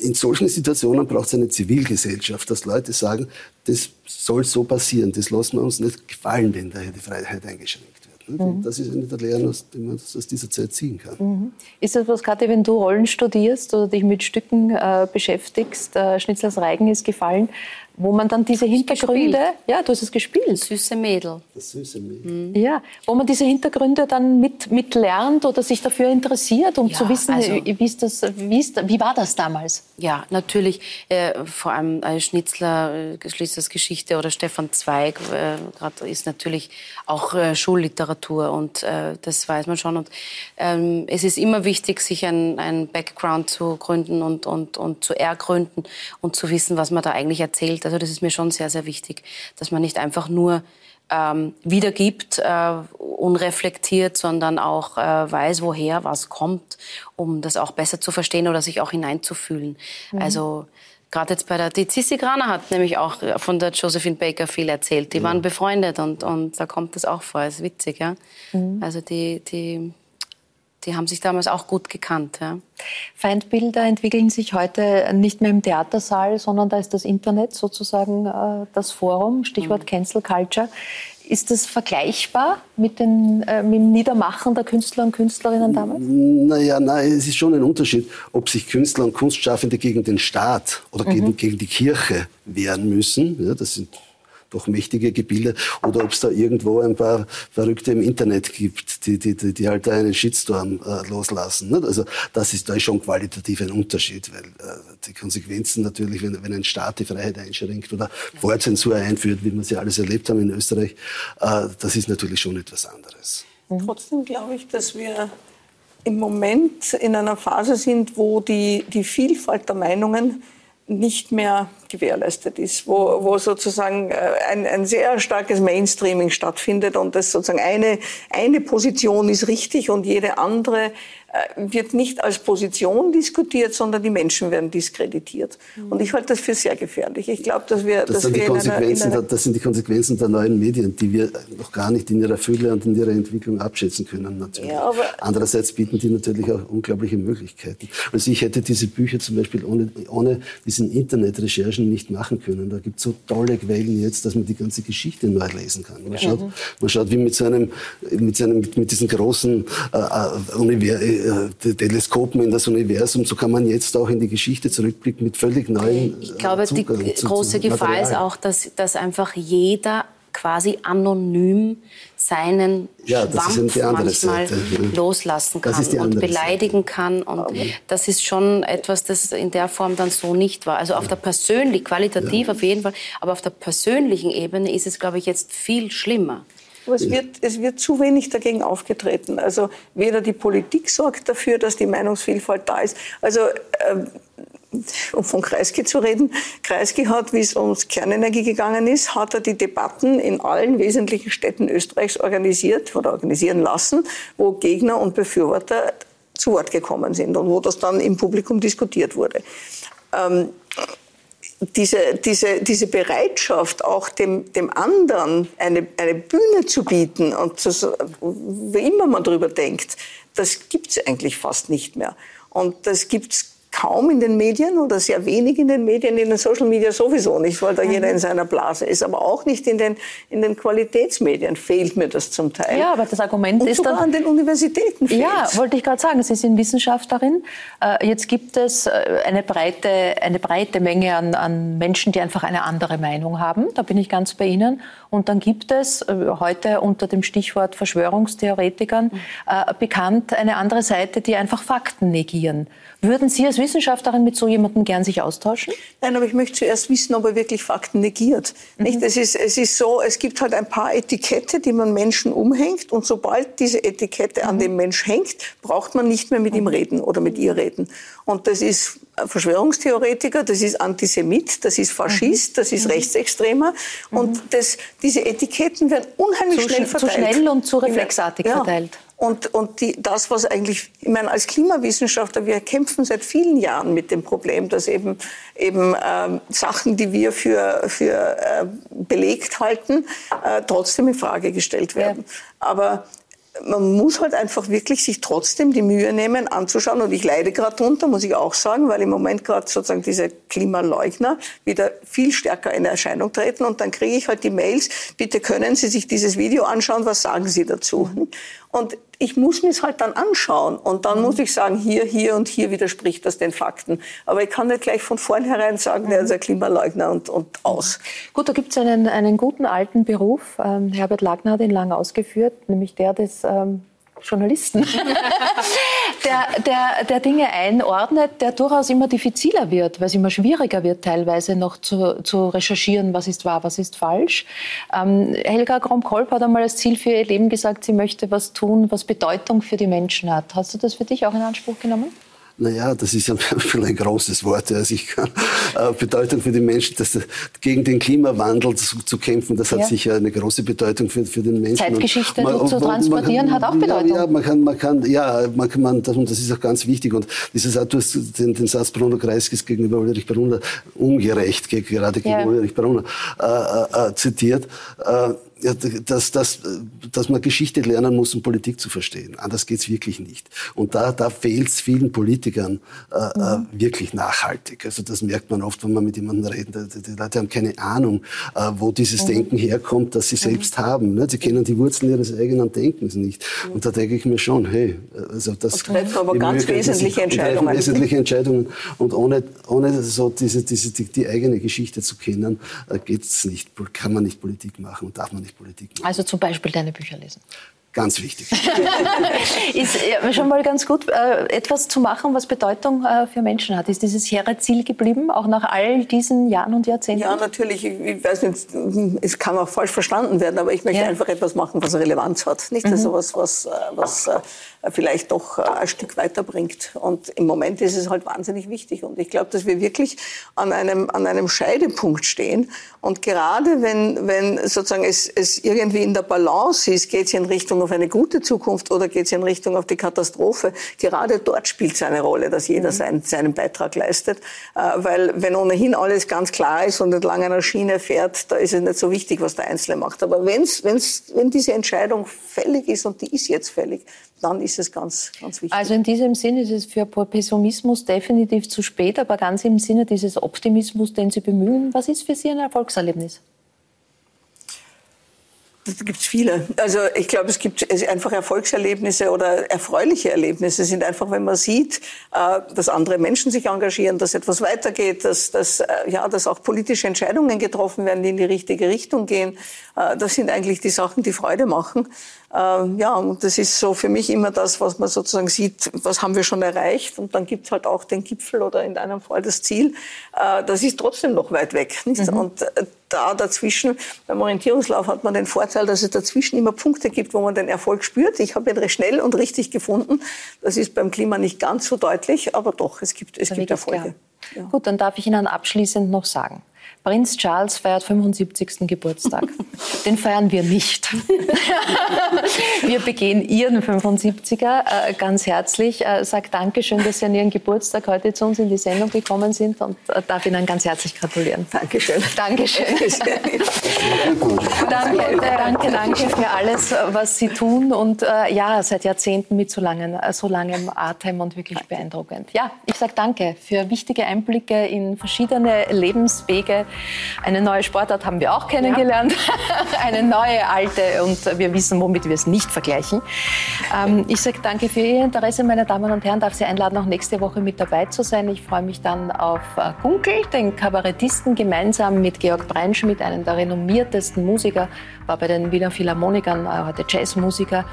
in solchen Situationen braucht es eine Zivilgesellschaft, dass Leute sagen, das soll so passieren, das lassen wir uns nicht gefallen, wenn da die Freiheit eingeschränkt wird. Mhm. Das ist eine der Lehren, die man aus dieser Zeit ziehen kann. Mhm. Ist das was, Kathi, wenn du Rollen studierst oder dich mit Stücken äh, beschäftigst, äh, Schnitzlers Reigen ist gefallen, wo man dann diese Hintergründe, ja, du hast es gespielt. Süße Mädel. Das süße Mädel. Mhm. Ja, wo man diese Hintergründe dann mit, mit lernt oder sich dafür interessiert, um ja, zu wissen, also, wie, ist das, wie, ist, wie war das damals? Ja, natürlich, äh, vor allem äh, Schnitzler, äh, Schnitzlers Geschichte oder Stefan Zweig äh, grad ist natürlich auch äh, Schulliteratur und äh, das weiß man schon. Und ähm, es ist immer wichtig, sich ein, ein Background zu gründen und, und, und zu ergründen und zu wissen, was man da eigentlich erzählt. Also das ist mir schon sehr, sehr wichtig, dass man nicht einfach nur ähm, wiedergibt, äh, unreflektiert, sondern auch äh, weiß, woher was kommt, um das auch besser zu verstehen oder sich auch hineinzufühlen. Mhm. Also gerade jetzt bei der, die Cissi Grana hat nämlich auch von der Josephine Baker viel erzählt. Die mhm. waren befreundet und, und da kommt das auch vor. Das ist witzig, ja. Mhm. Also die, die die haben sich damals auch gut gekannt. Ja. Feindbilder entwickeln sich heute nicht mehr im Theatersaal, sondern da ist das Internet sozusagen äh, das Forum, Stichwort mhm. Cancel Culture. Ist das vergleichbar mit, den, äh, mit dem Niedermachen der Künstler und Künstlerinnen damals? Naja, nein, es ist schon ein Unterschied, ob sich Künstler und Kunstschaffende gegen den Staat oder mhm. gegen, gegen die Kirche wehren müssen. Ja, das sind doch mächtige Gebilde, oder ob es da irgendwo ein paar Verrückte im Internet gibt, die, die, die, die halt da einen Shitstorm äh, loslassen. Nicht? Also das ist, da ist schon qualitativ ein Unterschied, weil äh, die Konsequenzen natürlich, wenn, wenn ein Staat die Freiheit einschränkt oder Wortzensur einführt, wie wir sie alles erlebt haben in Österreich, äh, das ist natürlich schon etwas anderes. Mhm. Trotzdem glaube ich, dass wir im Moment in einer Phase sind, wo die, die Vielfalt der Meinungen nicht mehr gewährleistet ist, wo, wo sozusagen äh, ein, ein sehr starkes Mainstreaming stattfindet und das sozusagen eine, eine Position ist richtig und jede andere wird nicht als Position diskutiert, sondern die Menschen werden diskreditiert. Mhm. Und ich halte das für sehr gefährlich. Ich glaube, dass wir, das, dass wir in einer, in einer das sind die Konsequenzen der neuen Medien, die wir noch gar nicht in ihrer Fülle und in ihrer Entwicklung abschätzen können. Natürlich. Ja, Andererseits bieten die natürlich auch unglaubliche Möglichkeiten. Also ich hätte diese Bücher zum Beispiel ohne, ohne diesen Internetrecherchen nicht machen können. Da gibt es so tolle Quellen jetzt, dass man die ganze Geschichte neu lesen kann. Man schaut, man schaut wie mit so einem, mit, so einem, mit diesen großen äh, äh Univers äh, Teleskopen in das Universum, so kann man jetzt auch in die Geschichte zurückblicken mit völlig neuen. Ich glaube, Zugang die große Gefahr ist auch, dass, dass einfach jeder quasi anonym seinen ja, Schwampf manchmal Seite. loslassen kann und beleidigen Seite. kann. Und okay. das ist schon etwas, das in der Form dann so nicht war. Also auf der persönlichen, qualitativ ja. auf jeden Fall, aber auf der persönlichen Ebene ist es, glaube ich, jetzt viel schlimmer. Aber es wird, es wird zu wenig dagegen aufgetreten. Also weder die Politik sorgt dafür, dass die Meinungsvielfalt da ist. Also ähm, um von Kreisky zu reden, Kreisky hat, wie es ums Kernenergie gegangen ist, hat er die Debatten in allen wesentlichen Städten Österreichs organisiert oder organisieren lassen, wo Gegner und Befürworter zu Wort gekommen sind und wo das dann im Publikum diskutiert wurde. Ähm, diese, diese, diese Bereitschaft, auch dem, dem anderen eine, eine Bühne zu bieten und zu, wie immer man darüber denkt, das gibt es eigentlich fast nicht mehr. Und das gibt es kaum in den Medien oder sehr wenig in den Medien, in den Social Media sowieso nicht, weil da mhm. jeder in seiner Blase ist, aber auch nicht in den, in den Qualitätsmedien fehlt mir das zum Teil. Ja, aber das Argument Und ist sogar dann... an den Universitäten fehlt. Ja, wollte ich gerade sagen, Sie sind Wissenschaftlerin. Äh, jetzt gibt es äh, eine breite, eine breite Menge an, an Menschen, die einfach eine andere Meinung haben. Da bin ich ganz bei Ihnen. Und dann gibt es äh, heute unter dem Stichwort Verschwörungstheoretikern mhm. bekannt eine andere Seite, die einfach Fakten negieren. Würden Sie als Wissenschaftlerin mit so jemandem gern sich austauschen? Nein, aber ich möchte zuerst wissen, ob er wirklich Fakten negiert. Mhm. Nicht? Es, ist, es ist so, es gibt halt ein paar Etikette, die man Menschen umhängt und sobald diese Etikette mhm. an dem Mensch hängt, braucht man nicht mehr mit ihm reden oder mit ihr reden. Und das ist Verschwörungstheoretiker, das ist Antisemit, das ist Faschist, das ist mhm. Rechtsextremer. Und mhm. das, diese Etiketten werden unheimlich zu, schnell verteilt. Zu schnell und zu reflexartig ja. verteilt. Und, und die, das, was eigentlich, ich meine, als Klimawissenschaftler, wir kämpfen seit vielen Jahren mit dem Problem, dass eben, eben ähm, Sachen, die wir für, für äh, belegt halten, äh, trotzdem in Frage gestellt werden. Ja. Aber man muss halt einfach wirklich sich trotzdem die Mühe nehmen, anzuschauen. Und ich leide gerade drunter, muss ich auch sagen, weil im Moment gerade sozusagen diese Klimaleugner wieder viel stärker in Erscheinung treten. Und dann kriege ich halt die Mails, bitte können Sie sich dieses Video anschauen, was sagen Sie dazu? Und ich muss mir es halt dann anschauen und dann muss ich sagen, hier, hier und hier widerspricht das den Fakten. Aber ich kann nicht gleich von vornherein sagen, der ist ein Klimaleugner und, und aus. Gut, da gibt es einen, einen guten alten Beruf. Ähm, Herbert Lagner hat ihn lange ausgeführt, nämlich der des ähm, Journalisten, der, der, der Dinge einordnet, der durchaus immer diffiziler wird, weil es immer schwieriger wird, teilweise noch zu, zu recherchieren, was ist wahr, was ist falsch. Ähm, Helga Krom-Kolb hat einmal als Ziel für ihr Leben gesagt, sie möchte was tun, was Bedeutung für die Menschen hat. Hast du das für dich auch in Anspruch genommen? Naja, das ist ja ein großes Wort. Also ich kann, äh, Bedeutung für die Menschen, dass, gegen den Klimawandel zu, zu kämpfen, das hat ja. sicher eine große Bedeutung für, für den Menschen. Zeitgeschichte man, zu transportieren kann, hat auch Bedeutung. Ja, man kann, man kann, ja, man kann, man, das, und das ist auch ganz wichtig. Und dieses, du hast den, den Satz Bruno Kreiskis gegenüber Ulrich Brunner ungerecht, gerade gegenüber ja. Ulrich Brunner, äh, äh, äh zitiert. Äh, dass, dass, dass man Geschichte lernen muss, um Politik zu verstehen. Anders geht's wirklich nicht. Und da, da fehlt es vielen Politikern äh, äh, mhm. wirklich nachhaltig. Also das merkt man oft, wenn man mit jemandem redet. Die, die Leute haben keine Ahnung, äh, wo dieses mhm. Denken herkommt, das sie mhm. selbst haben. Ne? Sie kennen die Wurzeln ihres eigenen Denkens nicht. Mhm. Und da denke ich mir schon, hey, also das... Treffen aber ganz wesentliche Entscheidungen. wesentliche Entscheidungen. Und ohne, ohne so diese, diese, die, die eigene Geschichte zu kennen, äh, geht's nicht, kann man nicht Politik machen und darf man nicht nicht Politik machen. Also zum Beispiel deine Bücher lesen. Ganz wichtig. ist ja, schon mal ganz gut, äh, etwas zu machen, was Bedeutung äh, für Menschen hat. Ist dieses hehre Ziel geblieben, auch nach all diesen Jahren und Jahrzehnten? Ja, natürlich. Ich, ich weiß nicht, es kann auch falsch verstanden werden, aber ich möchte ja. einfach etwas machen, was Relevanz hat. Nicht mhm. also was, was, äh, was vielleicht doch ein Stück weiterbringt. Und im Moment ist es halt wahnsinnig wichtig. Und ich glaube, dass wir wirklich an einem, an einem Scheidepunkt stehen. Und gerade wenn, wenn sozusagen es, es irgendwie in der Balance ist, geht es in Richtung auf eine gute Zukunft oder geht es in Richtung auf die Katastrophe, gerade dort spielt es eine Rolle, dass jeder mhm. seinen, seinen Beitrag leistet. Äh, weil wenn ohnehin alles ganz klar ist und entlang einer Schiene fährt, da ist es nicht so wichtig, was der Einzelne macht. Aber wenn's, wenn's, wenn diese Entscheidung fällig ist und die ist jetzt fällig, dann ist es ganz, ganz wichtig. Also in diesem Sinne ist es für Pessimismus definitiv zu spät, aber ganz im Sinne dieses Optimismus, den Sie bemühen, was ist für Sie ein Erfolgserlebnis? Da gibt es viele. Also ich glaube, es gibt einfach Erfolgserlebnisse oder erfreuliche Erlebnisse. Sind einfach, wenn man sieht, äh, dass andere Menschen sich engagieren, dass etwas weitergeht, dass, dass, äh, ja, dass auch politische Entscheidungen getroffen werden, die in die richtige Richtung gehen. Äh, das sind eigentlich die Sachen, die Freude machen. Ja, und das ist so für mich immer das, was man sozusagen sieht, was haben wir schon erreicht. Und dann gibt es halt auch den Gipfel oder in einem Fall das Ziel. Das ist trotzdem noch weit weg. Mhm. Und da dazwischen, beim Orientierungslauf hat man den Vorteil, dass es dazwischen immer Punkte gibt, wo man den Erfolg spürt. Ich habe ihn schnell und richtig gefunden. Das ist beim Klima nicht ganz so deutlich, aber doch, es gibt, es gibt Erfolge. Ja. Gut, dann darf ich Ihnen abschließend noch sagen. Prinz Charles feiert 75. Geburtstag. Den feiern wir nicht. wir begehen Ihren 75er äh, ganz herzlich. Äh, sag Dankeschön, dass Sie an Ihren Geburtstag heute zu uns in die Sendung gekommen sind und äh, darf Ihnen ganz herzlich gratulieren. Dankeschön. Dankeschön. danke, danke, danke für alles, was Sie tun und äh, ja, seit Jahrzehnten mit so, langen, äh, so langem Atem und wirklich beeindruckend. Ja, ich sage danke für wichtige Einblicke in verschiedene Lebenswege eine neue Sportart haben wir auch kennengelernt, ja. eine neue, alte und wir wissen, womit wir es nicht vergleichen. Ähm, ich sage danke für Ihr Interesse, meine Damen und Herren. Darf Sie einladen, auch nächste Woche mit dabei zu sein. Ich freue mich dann auf äh, Gunkel, den Kabarettisten, gemeinsam mit Georg Breinschmidt, einem der renommiertesten Musiker, war bei den Wiener Philharmonikern, äh, heute Jazzmusiker.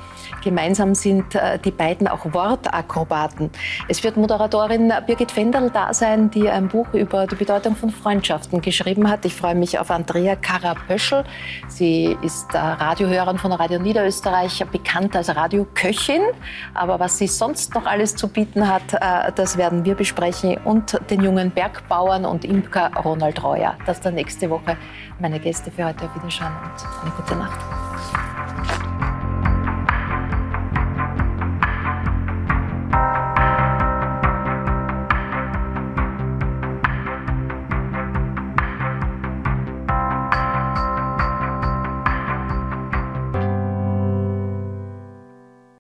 Gemeinsam sind äh, die beiden auch Wortakrobaten. Es wird Moderatorin Birgit Fenderl da sein, die ein Buch über die Bedeutung von Freundschaften geschrieben geschrieben hat. Ich freue mich auf Andrea Karapöschel. Sie ist Radiohörerin von Radio Niederösterreich, bekannt als Radioköchin. Aber was sie sonst noch alles zu bieten hat, äh, das werden wir besprechen. Und den jungen Bergbauern und Imker Ronald Reuer. Das ist dann nächste Woche meine Gäste für heute. Auf Wiederschauen und eine gute Nacht.